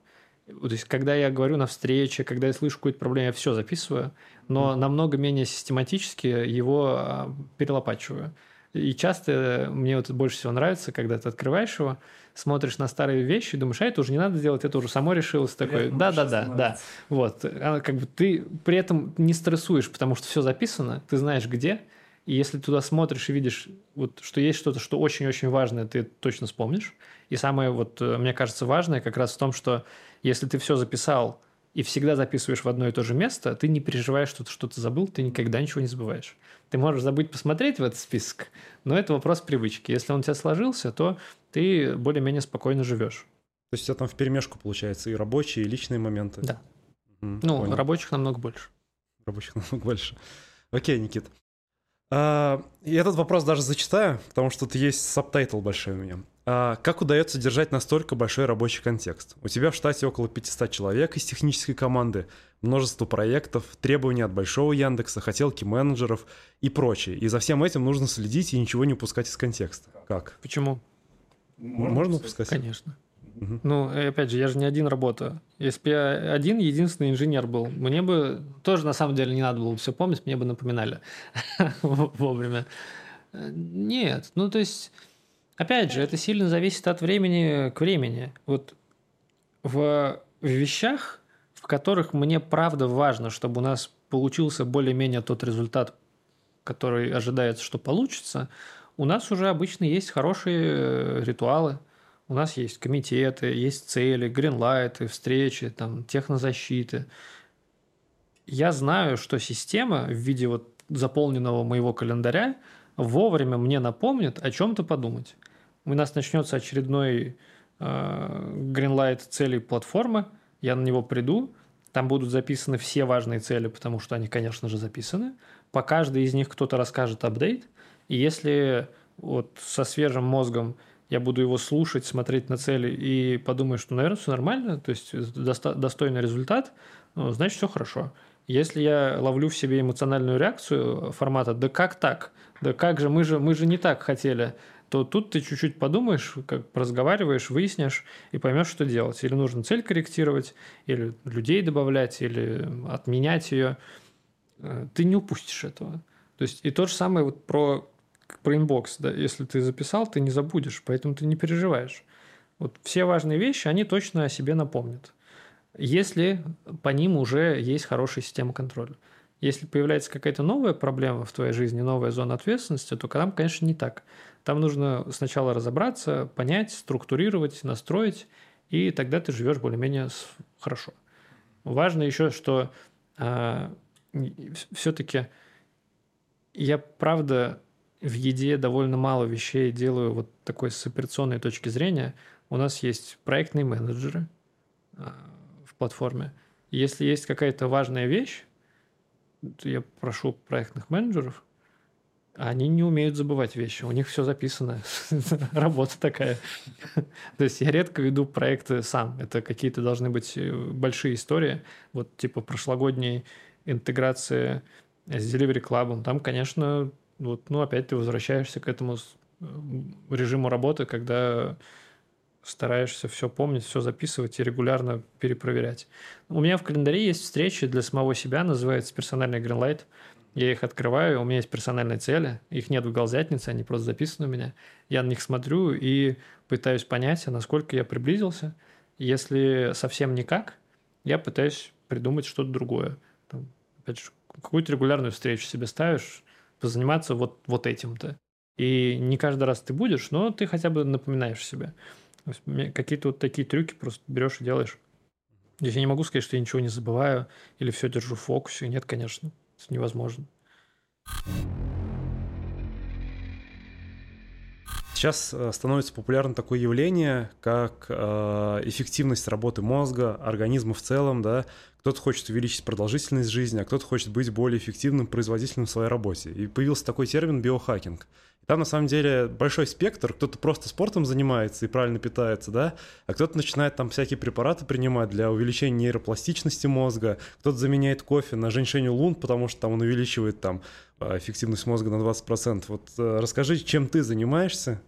То есть, когда я говорю на встрече, когда я слышу какую-то проблему, я все записываю, но mm. намного менее систематически его э, перелопачиваю. И часто мне вот больше всего нравится, когда ты открываешь его, смотришь на старые вещи, думаешь, а это уже не надо делать, это уже само решилось. Такой, да, да, да, да. Вот. А как бы ты при этом не стрессуешь, потому что все записано, ты знаешь где, и если туда смотришь и видишь, вот, что есть что-то, что очень-очень важное, ты точно вспомнишь. И самое, вот, э, мне кажется, важное как раз в том, что если ты все записал и всегда записываешь в одно и то же место, ты не переживаешь, что ты что-то забыл, ты никогда ничего не забываешь. Ты можешь забыть посмотреть в этот список, но это вопрос привычки. Если он у тебя сложился, то ты более-менее спокойно живешь. То есть у тебя там в перемешку получается и рабочие, и личные моменты? Да. Угу, ну, понял. рабочих намного больше. Рабочих намного больше. Окей, Никит. А, и этот вопрос даже зачитаю, потому что тут есть subtitle большой у меня. А, как удается держать настолько большой рабочий контекст? У тебя в штате около 500 человек из технической команды, множество проектов, требования от большого Яндекса, хотелки менеджеров и прочее. И за всем этим нужно следить и ничего не упускать из контекста. Как? Почему? Можно, Можно упускать? Конечно. Угу. Ну, опять же, я же не один работаю. Если бы я один единственный инженер был, мне бы тоже на самом деле не надо было все помнить, мне бы напоминали вовремя. Нет, ну то есть, опять же, это сильно зависит от времени к времени. Вот в вещах, в которых мне правда важно, чтобы у нас получился более-менее тот результат, который ожидается, что получится, у нас уже обычно есть хорошие ритуалы – у нас есть комитеты, есть цели, гринлайты, встречи, там, технозащиты. Я знаю, что система в виде вот заполненного моего календаря вовремя мне напомнит о чем-то подумать. У нас начнется очередной э, гринлайт целей платформы, я на него приду, там будут записаны все важные цели, потому что они, конечно же, записаны. По каждой из них кто-то расскажет апдейт. И если вот со свежим мозгом я буду его слушать, смотреть на цели и подумаю, что, наверное, все нормально, то есть доста- достойный результат, ну, значит, все хорошо. Если я ловлю в себе эмоциональную реакцию формата «да как так?», «да как же, мы же, мы же не так хотели», то тут ты чуть-чуть подумаешь, как разговариваешь, выяснишь и поймешь, что делать. Или нужно цель корректировать, или людей добавлять, или отменять ее. Э, ты не упустишь этого. То есть и то же самое вот про про inbox, да, если ты записал, ты не забудешь, поэтому ты не переживаешь. Вот все важные вещи, они точно о себе напомнят. Если по ним уже есть хорошая система контроля. Если появляется какая-то новая проблема в твоей жизни, новая зона ответственности, то там, конечно, не так. Там нужно сначала разобраться, понять, структурировать, настроить, и тогда ты живешь более-менее хорошо. Важно еще, что э, а, все-таки я правда в еде довольно мало вещей делаю вот такой с операционной точки зрения. У нас есть проектные менеджеры а, в платформе. Если есть какая-то важная вещь, то я прошу проектных менеджеров, они не умеют забывать вещи, у них все записано, работа такая. То есть я редко веду проекты сам, это какие-то должны быть э, большие истории, вот типа прошлогодней интеграции с Delivery Club, там, конечно, вот, ну, опять ты возвращаешься к этому э, режиму работы, когда стараешься все помнить, все записывать и регулярно перепроверять. У меня в календаре есть встречи для самого себя, называется персональный Greenlight. Я их открываю, у меня есть персональные цели, их нет в галзятнице, они просто записаны у меня. Я на них смотрю и пытаюсь понять, насколько я приблизился. Если совсем никак, я пытаюсь придумать что-то другое. Там, опять же, какую-то регулярную встречу себе ставишь, позаниматься вот, вот этим-то. И не каждый раз ты будешь, но ты хотя бы напоминаешь себе. Какие-то вот такие трюки просто берешь и делаешь. Я не могу сказать, что я ничего не забываю или все держу в фокусе. Нет, конечно, это невозможно. Сейчас э, становится популярно такое явление, как э, эффективность работы мозга, организма в целом, да. Кто-то хочет увеличить продолжительность жизни, а кто-то хочет быть более эффективным, производительным в своей работе. И появился такой термин биохакинг. Там на самом деле большой спектр, кто-то просто спортом занимается и правильно питается, да, а кто-то начинает там всякие препараты принимать для увеличения нейропластичности мозга, кто-то заменяет кофе на женьшень лун, потому что там он увеличивает там э, эффективность мозга на 20%. Вот расскажи, чем ты занимаешься,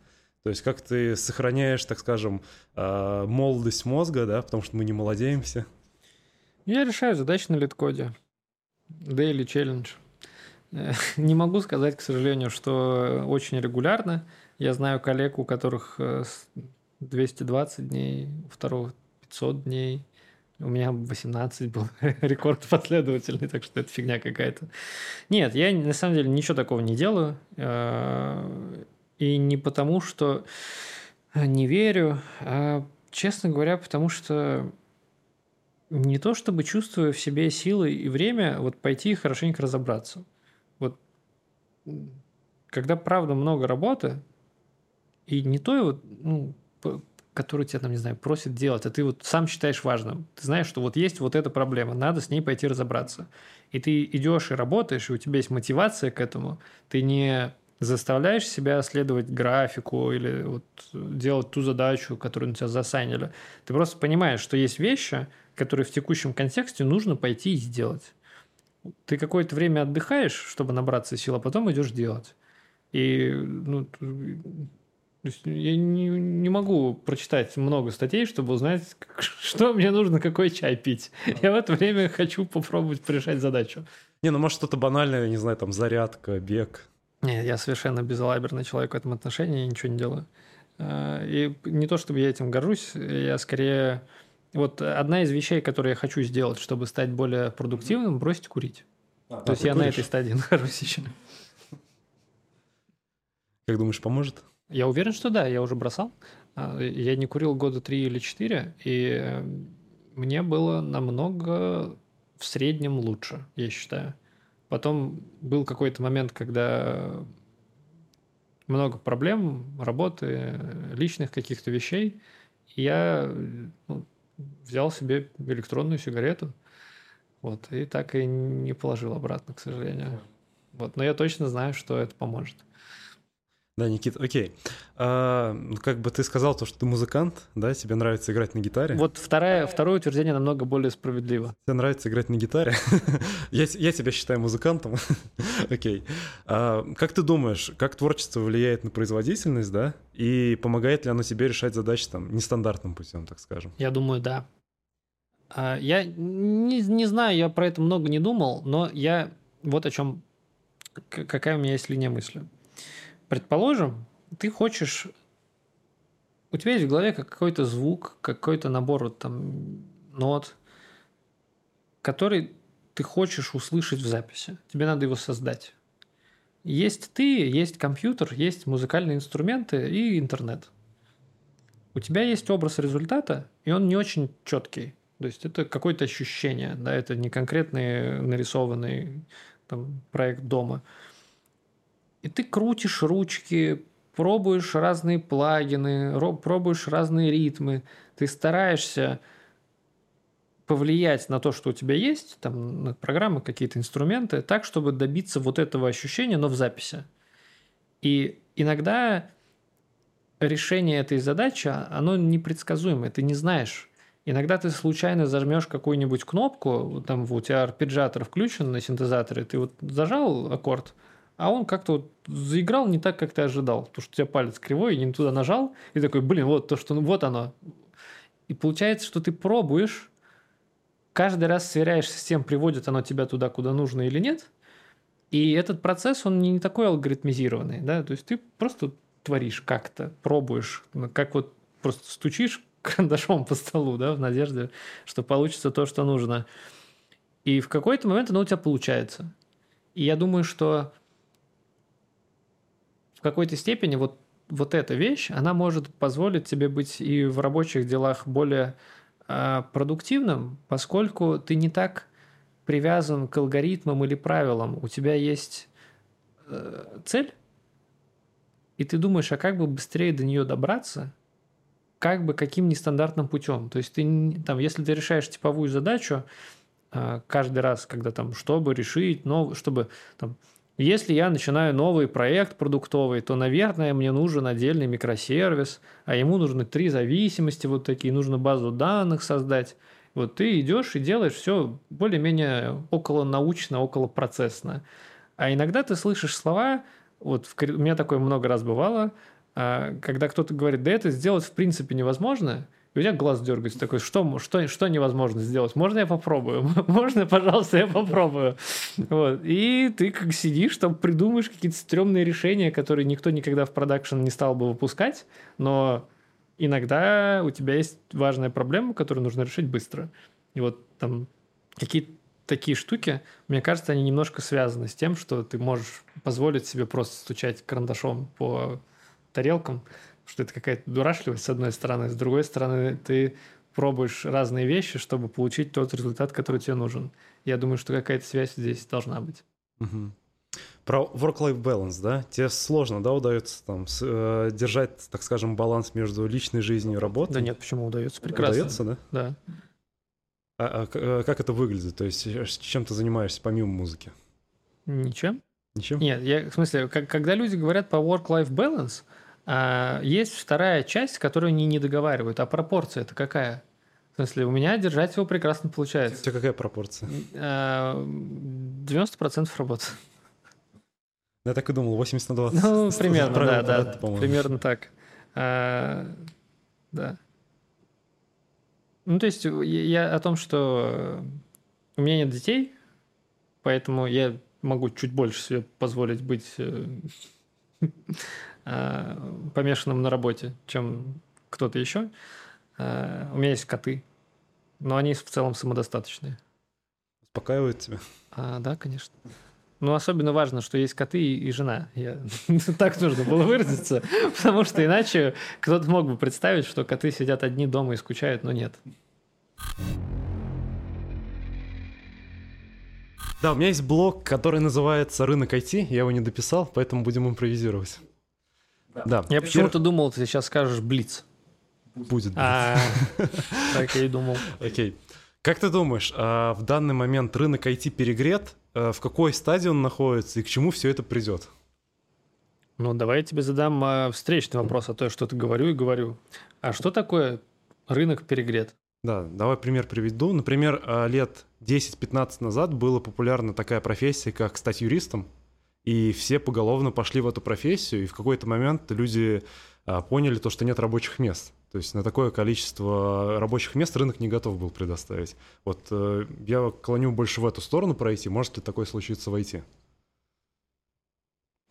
То есть как ты сохраняешь, так скажем, э, молодость мозга, да, потому что мы не молодеем все. Я решаю задачи на лид-коде. Daily challenge. Не могу сказать, к сожалению, что очень регулярно. Я знаю коллег, у которых 220 э, дней, у второго 500 дней. У меня 18 был рекорд последовательный, так что это фигня какая-то. Нет, я на самом деле ничего такого не делаю. Э, и не потому, что не верю, а, честно говоря, потому что не то чтобы чувствую в себе силы и время вот пойти и хорошенько разобраться. Вот когда правда много работы, и не то вот, ну, который тебя там, не знаю, просит делать, а ты вот сам считаешь важным. Ты знаешь, что вот есть вот эта проблема, надо с ней пойти разобраться. И ты идешь и работаешь, и у тебя есть мотивация к этому. Ты не заставляешь себя следовать графику или вот делать ту задачу, которую на тебя засайнили. Ты просто понимаешь, что есть вещи, которые в текущем контексте нужно пойти и сделать. Ты какое-то время отдыхаешь, чтобы набраться сил, а потом идешь делать. И ну, я не, не могу прочитать много статей, чтобы узнать, что мне нужно, какой чай пить. Я в это время хочу попробовать решать задачу. Не, ну может что-то банальное, не знаю, там зарядка, бег. Не, я совершенно безалаберный человек в этом отношении, я ничего не делаю. А, и не то, чтобы я этим горжусь, я скорее... Вот одна из вещей, которые я хочу сделать, чтобы стать более продуктивным, бросить курить. А, то да, есть я куришь? на этой стадии нахожусь еще. Как думаешь, поможет? Я уверен, что да, я уже бросал. А, я не курил года три или четыре, и мне было намного в среднем лучше, я считаю. Потом был какой-то момент, когда много проблем, работы, личных каких-то вещей. И я ну, взял себе электронную сигарету. Вот, и так и не положил обратно, к сожалению. Вот, но я точно знаю, что это поможет. Да, Никит, окей. А, ну, как бы ты сказал то, что ты музыкант, да, тебе нравится играть на гитаре. Вот второе, второе утверждение намного более справедливо. Тебе нравится играть на гитаре? я, я тебя считаю музыкантом. окей. а, как ты думаешь, как творчество влияет на производительность, да? И помогает ли оно тебе решать задачи там нестандартным путем, так скажем? Я думаю, да. А, я не, не знаю, я про это много не думал, но я вот о чем, какая у меня есть линия мысли. Предположим, ты хочешь... У тебя есть в голове какой-то звук, какой-то набор вот там нот, который ты хочешь услышать в записи. Тебе надо его создать. Есть ты, есть компьютер, есть музыкальные инструменты и интернет. У тебя есть образ результата, и он не очень четкий. То есть это какое-то ощущение, да, это не конкретный нарисованный там, проект дома. И ты крутишь ручки, пробуешь разные плагины, пробуешь разные ритмы, ты стараешься повлиять на то, что у тебя есть, там на программы, какие-то инструменты, так, чтобы добиться вот этого ощущения, но в записи. И иногда решение этой задачи, оно непредсказуемое, ты не знаешь. Иногда ты случайно зажмешь какую-нибудь кнопку, там у тебя арпеджиатор включен на синтезаторе, ты вот зажал аккорд – а он как-то вот заиграл не так, как ты ожидал. Потому что у тебя палец кривой, и не туда нажал, и такой, блин, вот то, что, ну, вот оно. И получается, что ты пробуешь, каждый раз сверяешься с тем, приводит оно тебя туда, куда нужно или нет. И этот процесс, он не такой алгоритмизированный, да, то есть ты просто творишь как-то, пробуешь, как вот просто стучишь карандашом по столу, да, в надежде, что получится то, что нужно. И в какой-то момент оно у тебя получается. И я думаю, что какой-то степени вот, вот эта вещь, она может позволить тебе быть и в рабочих делах более э, продуктивным, поскольку ты не так привязан к алгоритмам или правилам. У тебя есть э, цель, и ты думаешь, а как бы быстрее до нее добраться, как бы каким нестандартным путем. То есть ты там, если ты решаешь типовую задачу, э, каждый раз, когда там, чтобы решить, но чтобы там если я начинаю новый проект продуктовый, то, наверное, мне нужен отдельный микросервис, а ему нужны три зависимости вот такие, нужно базу данных создать. Вот ты идешь и делаешь все более-менее около научно, около процессно. А иногда ты слышишь слова, вот в, у меня такое много раз бывало, А когда кто-то говорит, да это сделать в принципе невозможно, и у тебя глаз дергается такой, что, что, что невозможно сделать? Можно я попробую? Можно, пожалуйста, я попробую? Вот. И ты как сидишь, там придумаешь какие-то стрёмные решения, которые никто никогда в продакшн не стал бы выпускать, но иногда у тебя есть важная проблема, которую нужно решить быстро. И вот там какие-то такие штуки, мне кажется, они немножко связаны с тем, что ты можешь позволить себе просто стучать карандашом по тарелкам, что это какая-то дурашливость с одной стороны, с другой стороны ты пробуешь разные вещи, чтобы получить тот результат, который тебе нужен. Я думаю, что какая-то связь здесь должна быть. Угу. Про work-life balance, да? Тебе сложно, да, удается там с, э, держать, так скажем, баланс между личной жизнью и работой? Да нет, почему удается? Прекрасно. Удается, да? Да. А, а э, как это выглядит? То есть э, чем ты занимаешься помимо музыки? Ничем. Ничем? Нет, я, в смысле, как, когда люди говорят по work-life balance, а, есть вторая часть, которую они не договаривают. А пропорция это какая? В смысле, у меня держать его прекрасно получается. У тебя какая пропорция? 90% а, работы. Я так и думал, 80 на 20. Ну, примерно, да, да, примерно так. А, да. Ну, то есть я о том, что у меня нет детей, поэтому я могу чуть больше себе позволить быть э, Э, помешанным на работе, чем кто-то еще. Э, у меня есть коты, но они в целом самодостаточные. Успокаивают тебя? А, да, конечно. Ну, особенно важно, что есть коты и, и жена. Я... так нужно было выразиться, потому что иначе кто-то мог бы представить, что коты сидят одни дома и скучают, но нет. Да, у меня есть блог, который называется «Рынок IT». Я его не дописал, поэтому будем импровизировать. Да. Я почему-то думал, ты сейчас скажешь Блиц. Будет. А, так я и думал. Окей. Как ты думаешь, а в данный момент рынок IT перегрет? А в какой стадии он находится и к чему все это придет? Ну, давай я тебе задам встречный вопрос, а то я что-то говорю и говорю. А что такое рынок перегрет? Да, давай пример приведу. Например, лет 10-15 назад была популярна такая профессия, как стать юристом и все поголовно пошли в эту профессию, и в какой-то момент люди а, поняли то, что нет рабочих мест. То есть на такое количество рабочих мест рынок не готов был предоставить. Вот э, я клоню больше в эту сторону пройти. Может ли такое случиться в IT?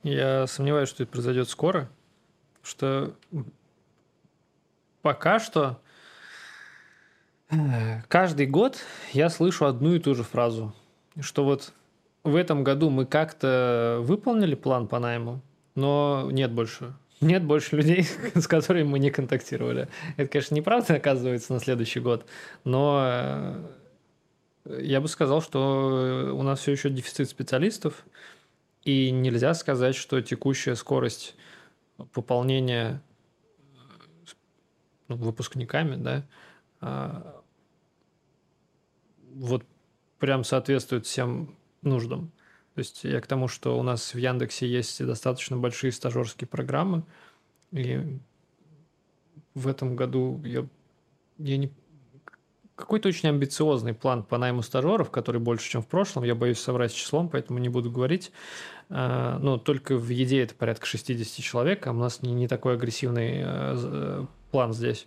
Я сомневаюсь, что это произойдет скоро, что пока что э, каждый год я слышу одну и ту же фразу, что вот в этом году мы как-то выполнили план по найму, но нет больше. Нет больше людей, с которыми мы не контактировали. Это, конечно, неправда оказывается на следующий год, но э, я бы сказал, что у нас все еще дефицит специалистов, и нельзя сказать, что текущая скорость пополнения ну, выпускниками, да, а, вот прям соответствует всем нуждам. То есть я к тому, что у нас в Яндексе есть достаточно большие стажерские программы, и в этом году я, я не какой-то очень амбициозный план по найму стажеров, который больше, чем в прошлом. Я боюсь соврать с числом, поэтому не буду говорить. А, но только в еде это порядка 60 человек, а у нас не, такой агрессивный э, э, план здесь.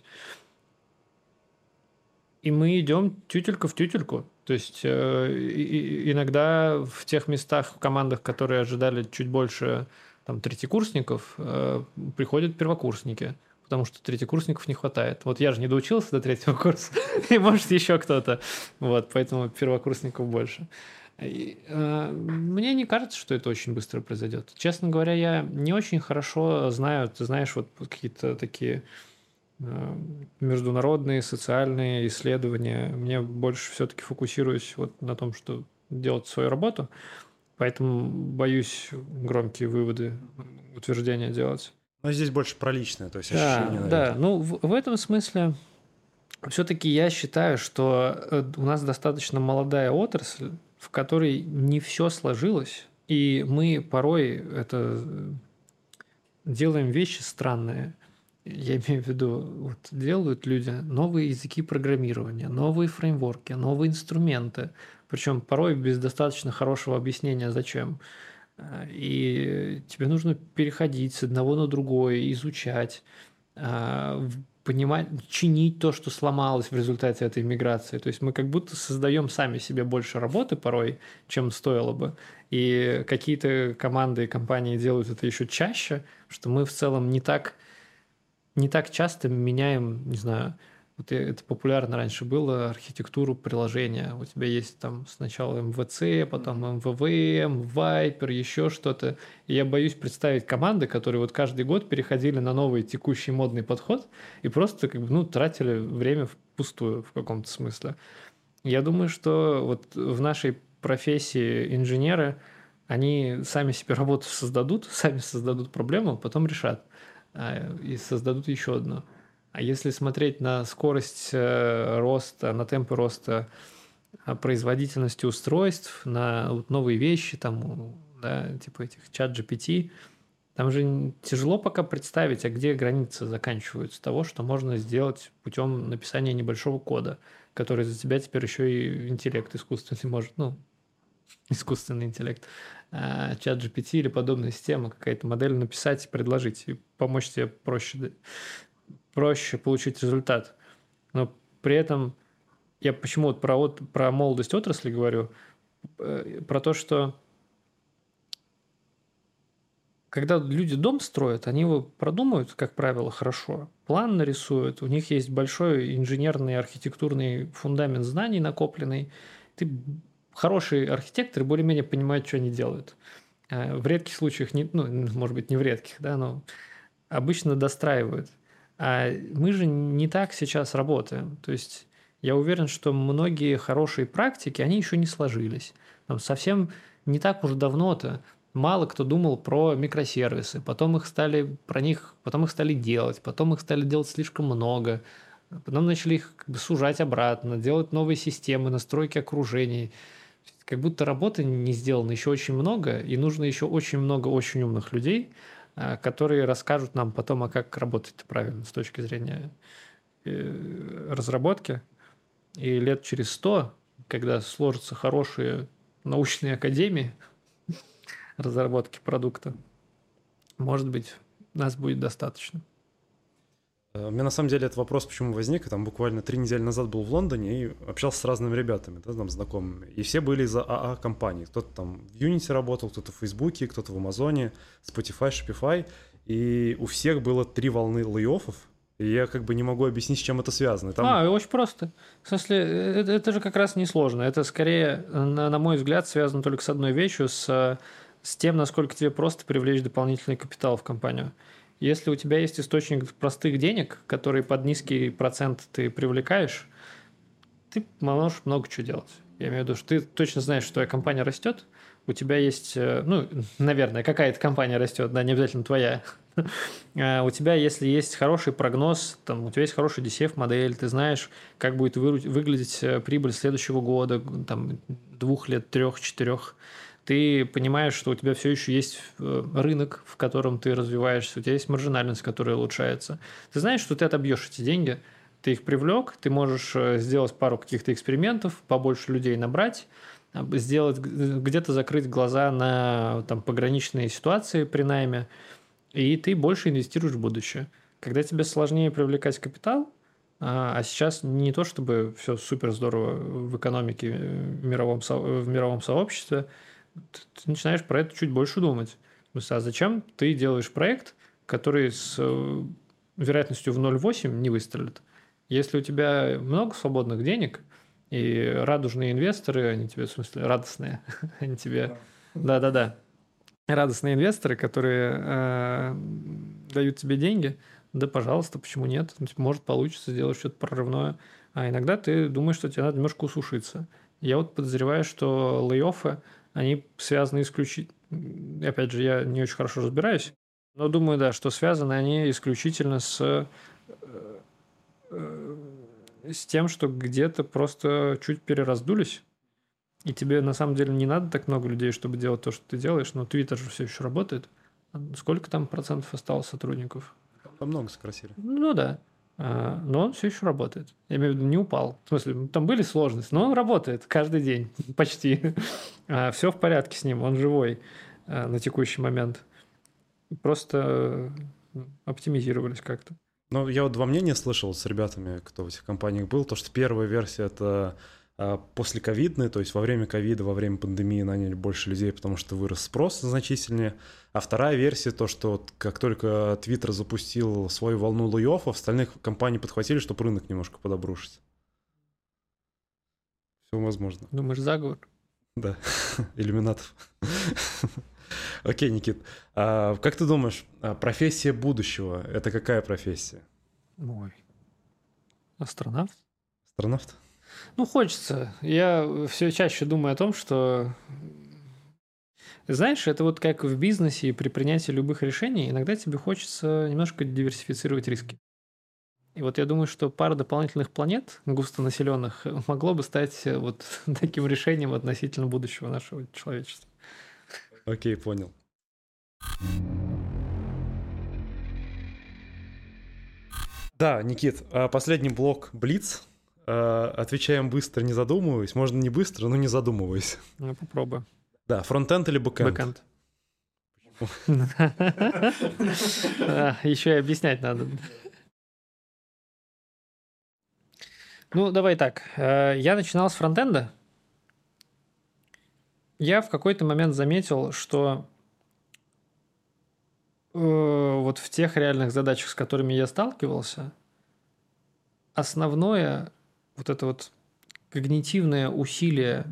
И мы идем тютелька в тютельку. То есть э, иногда в тех местах, в командах, которые ожидали чуть больше там, третьекурсников, э, приходят первокурсники, потому что третьекурсников не хватает. Вот я же не доучился до третьего курса, и может еще кто-то. Вот, поэтому первокурсников больше. И, э, мне не кажется, что это очень быстро произойдет. Честно говоря, я не очень хорошо знаю, ты знаешь, вот какие-то такие международные социальные исследования. Мне больше все-таки фокусируюсь вот на том, что делать свою работу, поэтому боюсь громкие выводы, утверждения делать. Но здесь больше про личное, то есть да, ощущение. Да, ну в, в этом смысле все-таки я считаю, что э, у нас достаточно молодая отрасль, в которой не все сложилось, и мы порой это э, делаем вещи странные – я имею в виду, вот делают люди новые языки программирования, новые фреймворки, новые инструменты, причем порой без достаточно хорошего объяснения, зачем. А, и тебе нужно переходить с одного на другое, изучать, а, понимать, чинить то, что сломалось в результате этой миграции. То есть мы как будто создаем сами себе больше работы порой, чем стоило бы. И какие-то команды и компании делают это еще чаще, что мы в целом не так, не так часто меняем, не знаю, вот это популярно раньше было, архитектуру приложения. У тебя есть там сначала MVC, потом MVVM, Viper, еще что-то. И я боюсь представить команды, которые вот каждый год переходили на новый текущий модный подход и просто как бы, ну, тратили время впустую в каком-то смысле. Я думаю, что вот в нашей профессии инженеры, они сами себе работу создадут, сами создадут проблему, потом решат а, и создадут еще одну. А если смотреть на скорость э, роста, на темпы роста э, производительности устройств, на новые вещи, там, да, типа этих чат GPT, там же тяжело пока представить, а где границы заканчиваются того, что можно сделать путем написания небольшого кода, который за тебя теперь еще и интеллект искусственный может, ну, искусственный интеллект, а, чат GPT или подобная система, какая-то модель написать и предложить, и помочь тебе проще проще получить результат. Но при этом я почему вот про, вот, про молодость отрасли говорю, э, про то, что когда люди дом строят, они его продумают, как правило, хорошо, план нарисуют, у них есть большой инженерный архитектурный фундамент знаний накопленный. Ты хороший архитектор более-менее понимает, что они делают. Э, в редких случаях, не, ну, может быть, не в редких, да, но обычно достраивают. А мы же не так сейчас работаем. То есть я уверен, что многие хорошие практики, они еще не сложились. Там совсем не так уж давно-то мало кто думал про микросервисы, потом их стали про них, потом их стали делать, потом их стали делать слишком много, потом начали их сужать обратно, делать новые системы, настройки окружений. Как будто работы не сделано еще очень много, и нужно еще очень много очень умных людей, Э, которые расскажут нам потом, а как работать правильно с точки зрения э, разработки. И лет через сто, когда сложатся хорошие научные академии разработки продукта, может быть, нас будет достаточно. Э, у меня на самом деле этот вопрос почему возник. Там буквально три недели назад был в Лондоне и общался с разными ребятами, да, там знакомыми. И все были из АА компаний. Кто-то там в Unity работал, кто-то в Фейсбуке, кто-то в Амазоне, Spotify, Shopify. И у всех было три волны лей-оффов. И я как бы не могу объяснить, с чем это связано. Там... А, очень просто. В смысле, это, это же как раз несложно. Это скорее, на, на мой взгляд, связано только с одной вещью, с, с тем, насколько тебе просто привлечь дополнительный капитал в компанию. Если у тебя есть источник простых денег, которые под низкий процент ты привлекаешь, ты можешь много чего делать. Я имею в виду, что ты точно знаешь, что твоя компания растет, у тебя есть, э, ну, наверное, какая-то компания растет, да, не обязательно твоя. А у тебя, если есть хороший прогноз, там, у тебя есть хорошая DCF-модель, ты знаешь, как будет выглядеть э, прибыль следующего года, там, двух лет, трех, четырех, ты понимаешь, что у тебя все еще есть э, рынок, в котором ты развиваешься, у тебя есть маржинальность, которая улучшается. Ты знаешь, что ты отобьешь эти деньги, ты их привлек, ты можешь э, сделать пару каких-то экспериментов, побольше людей набрать, сделать где-то закрыть глаза на там, пограничные ситуации при найме, и ты больше инвестируешь в будущее. Когда тебе сложнее привлекать капитал, а, а сейчас не то чтобы все супер здорово в экономике э, в мировом, в мировом сообществе, ты начинаешь про это чуть больше думать. А зачем ты делаешь проект, который с э, вероятностью в 0,8 не выстрелит? Если у тебя много свободных денег, и радужные инвесторы, они тебе, в смысле, радостные, они тебе... Да-да-да. Радостные инвесторы, которые э, дают тебе деньги, да, пожалуйста, почему нет? Типа, может, получится сделать что-то прорывное. А иногда ты думаешь, что тебе надо немножко усушиться. Я вот подозреваю, что лей-оффы – они связаны исключительно... Опять же, я не очень хорошо разбираюсь, но думаю, да, что связаны они исключительно с, э, э, с тем, что где-то просто чуть перераздулись, и тебе на самом деле не надо так много людей, чтобы делать то, что ты делаешь, но Твиттер же все еще работает. Сколько там процентов осталось сотрудников? Там много сократили. Ну да. А, но он все еще работает. Я имею в виду, не упал. В смысле, там были сложности, но он работает каждый день почти. А, все в порядке с ним, он живой. э, на текущий момент. Просто ну, оптимизировались как-то. Ну, я вот два мнения слышал с ребятами, кто в этих компаниях был, то, что первая версия — это а, после ковидной, то есть во время ковида, во время пандемии наняли больше людей, потому что вырос спрос значительнее. А вторая версия то, что как только Twitter запустил свою волну лейоффов, остальных компаний подхватили, чтобы рынок немножко подобрушить. Все возможно. Думаешь, заговор? Да, иллюминатов. Окей, Никит, а как ты думаешь, а профессия будущего — это какая профессия? Ой, астронавт? Астронавт? Ну, хочется. Я все чаще думаю о том, что... Знаешь, это вот как в бизнесе и при принятии любых решений, иногда тебе хочется немножко диверсифицировать риски. И вот я думаю, что пара дополнительных планет густонаселенных могло бы стать вот таким решением относительно будущего нашего человечества. Окей, понял. Да, Никит, а последний блок Блиц. А, отвечаем быстро, не задумываясь. Можно не быстро, но не задумываясь. Ну, попробуй. Да, фронтенд или бэкенд? Бэкенд. Еще и объяснять надо. Ну, давай так. Э, я начинал с фронтенда, я в какой-то момент заметил, что э, вот в тех реальных задачах, с которыми я сталкивался, основное вот это вот когнитивное усилие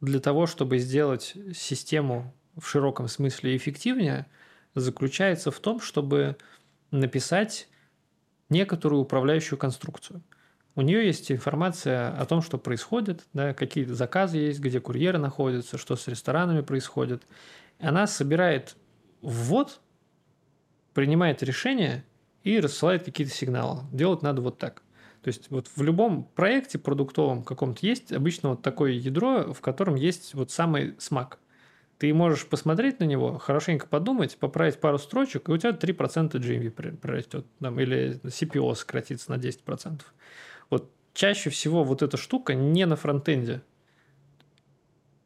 для того, чтобы сделать систему в широком смысле эффективнее, заключается в том, чтобы написать некоторую управляющую конструкцию – у нее есть информация о том, что происходит, да, какие заказы есть, где курьеры находятся, что с ресторанами происходит. Она собирает ввод, принимает решение и рассылает какие-то сигналы. Делать надо вот так. То есть вот в любом проекте продуктовом каком-то есть обычно вот такое ядро, в котором есть вот самый смак. Ты можешь посмотреть на него, хорошенько подумать, поправить пару строчек, и у тебя 3% GMV прорастет, там, или CPO сократится на 10%. Вот чаще всего вот эта штука не на фронтенде.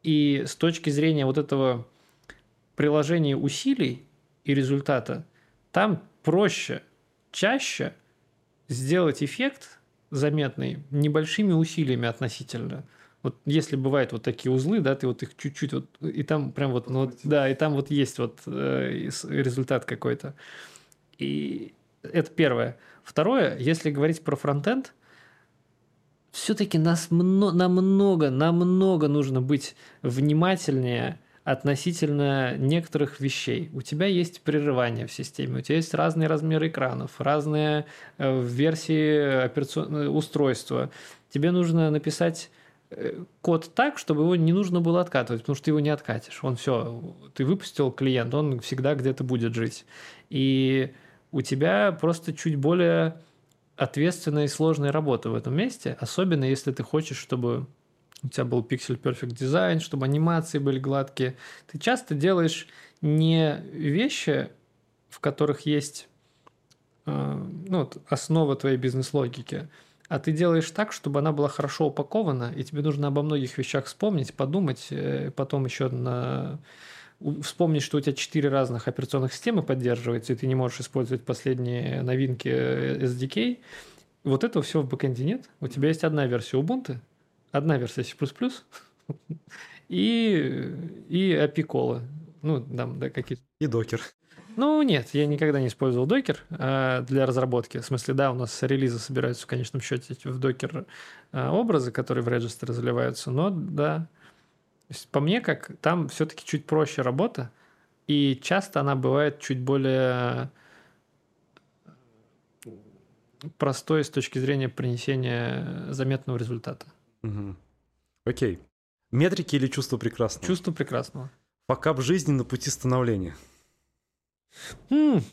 И с точки зрения вот этого приложения усилий и результата, там проще, чаще сделать эффект заметный небольшими усилиями относительно. Вот если бывают вот такие узлы, да, ты вот их чуть-чуть вот, и там прям вот, ну, вот да, и там вот есть вот э, результат какой-то. И это первое. Второе, если говорить про фронтенд, все-таки нас мно, намного, намного нужно быть внимательнее относительно некоторых вещей. У тебя есть прерывания в системе, у тебя есть разные размеры экранов, разные э, версии операцион... устройства. Тебе нужно написать э, код так, чтобы его не нужно было откатывать, потому что ты его не откатишь. Он все, ты выпустил клиент, он всегда где-то будет жить. И у тебя просто чуть более ответственная и сложная работа в этом месте, особенно если ты хочешь, чтобы у тебя был Pixel Perfect дизайн, чтобы анимации были гладкие. Ты часто делаешь не вещи, в которых есть э, ну, основа твоей бизнес-логики, а ты делаешь так, чтобы она была хорошо упакована, и тебе нужно обо многих вещах вспомнить, подумать, э, потом еще на вспомнить, что у тебя четыре разных операционных системы поддерживается, и ты не можешь использовать последние новинки э, SDK, вот этого всего в бэкэнде нет. У тебя есть одна версия Ubuntu, одна версия C++, и, и API Ну, там, да, какие-то. И докер. Ну, нет, я никогда не использовал докер э, для разработки. В смысле, да, у нас релизы собираются в конечном счете в докер э, образы, которые в регистры заливаются, но да, есть, по мне, как там все-таки чуть проще работа, и часто она бывает чуть более простой с точки зрения принесения заметного результата. Угу. Окей. Метрики или чувство прекрасного? Чувство прекрасного. В жизни на пути становления. М-м.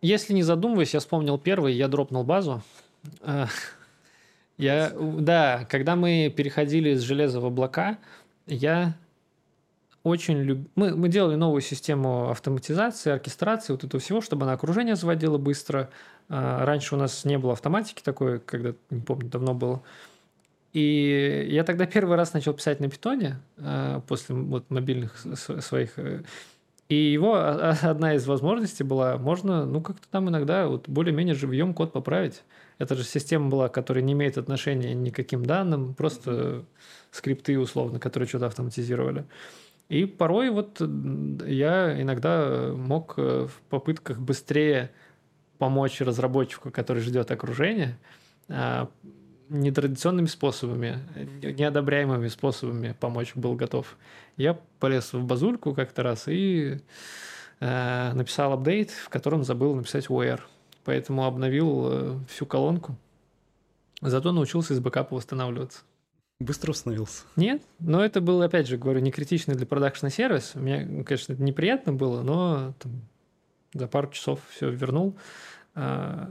Если не задумываясь, я вспомнил первый, я дропнул базу. А, я, да, когда мы переходили из железа в облака, я очень люб... мы, мы делали новую систему автоматизации, оркестрации, вот этого всего, чтобы она окружение заводила быстро. А, раньше у нас не было автоматики такой, когда, не помню, давно было. И я тогда первый раз начал писать на питоне а, после вот мобильных своих э, И его одна из возможностей была, можно, ну, как-то там иногда вот более-менее живьем код поправить. Это же система была, которая не имеет отношения ни к каким данным, просто скрипты условно, которые что-то автоматизировали. И порой вот я иногда мог э, в попытках быстрее помочь разработчику, который ждет окружение, а, нетрадиционными способами, неодобряемыми способами помочь был готов. Я полез в базульку как-то раз и э, написал апдейт, в котором забыл написать where. Поэтому обновил э, всю колонку. Зато научился из бэкапа восстанавливаться. Быстро установился? Нет, но это был, опять же, говорю, не критичный для продакшна сервис. Мне, конечно, это неприятно было, но там, за пару часов все вернул. А,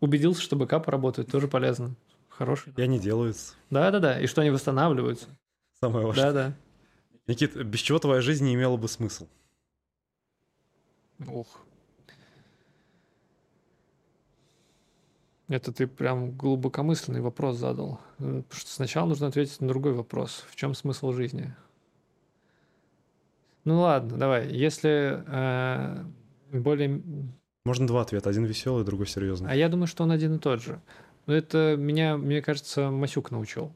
убедился, что бэкап работает, тоже полезно. Хороший. И они делаются. Да-да-да, и что они восстанавливаются. Самое важное. Да-да. Никит, без чего твоя жизнь не имела бы смысл? Ох. Это ты прям глубокомысленный вопрос задал. Потому что сначала нужно ответить на другой вопрос. В чем смысл жизни? Ну ладно, давай. Если э, более... Можно два ответа. Один веселый, другой серьезный. А я думаю, что он один и тот же. Но это меня, мне кажется, Масюк научил.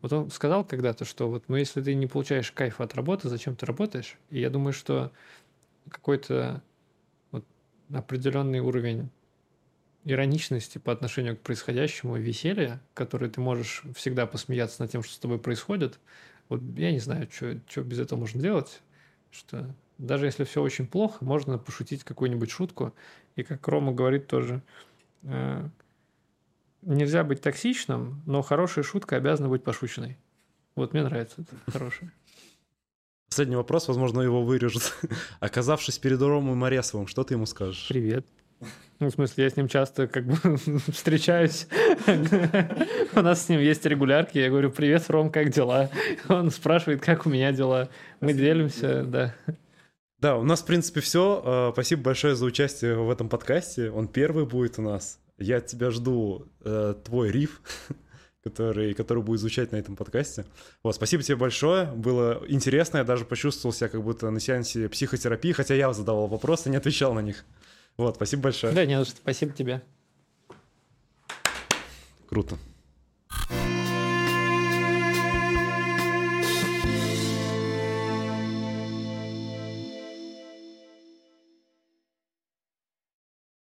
Вот он сказал когда-то, что вот, ну, если ты не получаешь кайфа от работы, зачем ты работаешь? И я думаю, что какой-то вот определенный уровень ироничности по отношению к происходящему, веселья, который ты можешь всегда посмеяться над тем, что с тобой происходит. Вот я не знаю, что без этого можно делать, что даже если все очень плохо, можно пошутить какую-нибудь шутку. И как Рома говорит тоже, э, нельзя быть токсичным, но хорошая шутка обязана быть пошученной. Вот мне нравится это, хорошее. Последний вопрос, возможно, его вырежут. Оказавшись перед Ромой Моресовым, что ты ему скажешь? Привет. Ну, в смысле, я с ним часто как бы встречаюсь. У нас с ним есть регулярки. Я говорю, привет, Ром, как дела? Он спрашивает, как у меня дела. Мы делимся, да. Да, у нас, в принципе, все. А, спасибо большое за участие в этом подкасте. Он первый будет у нас. Я от тебя жду э, твой риф, который, который будет звучать на этом подкасте. Вот, спасибо тебе большое. Было интересно. Я даже почувствовал себя как будто на сеансе психотерапии, хотя я задавал вопросы, не отвечал на них. Вот, спасибо большое. Да, не за что. Спасибо тебе. Круто.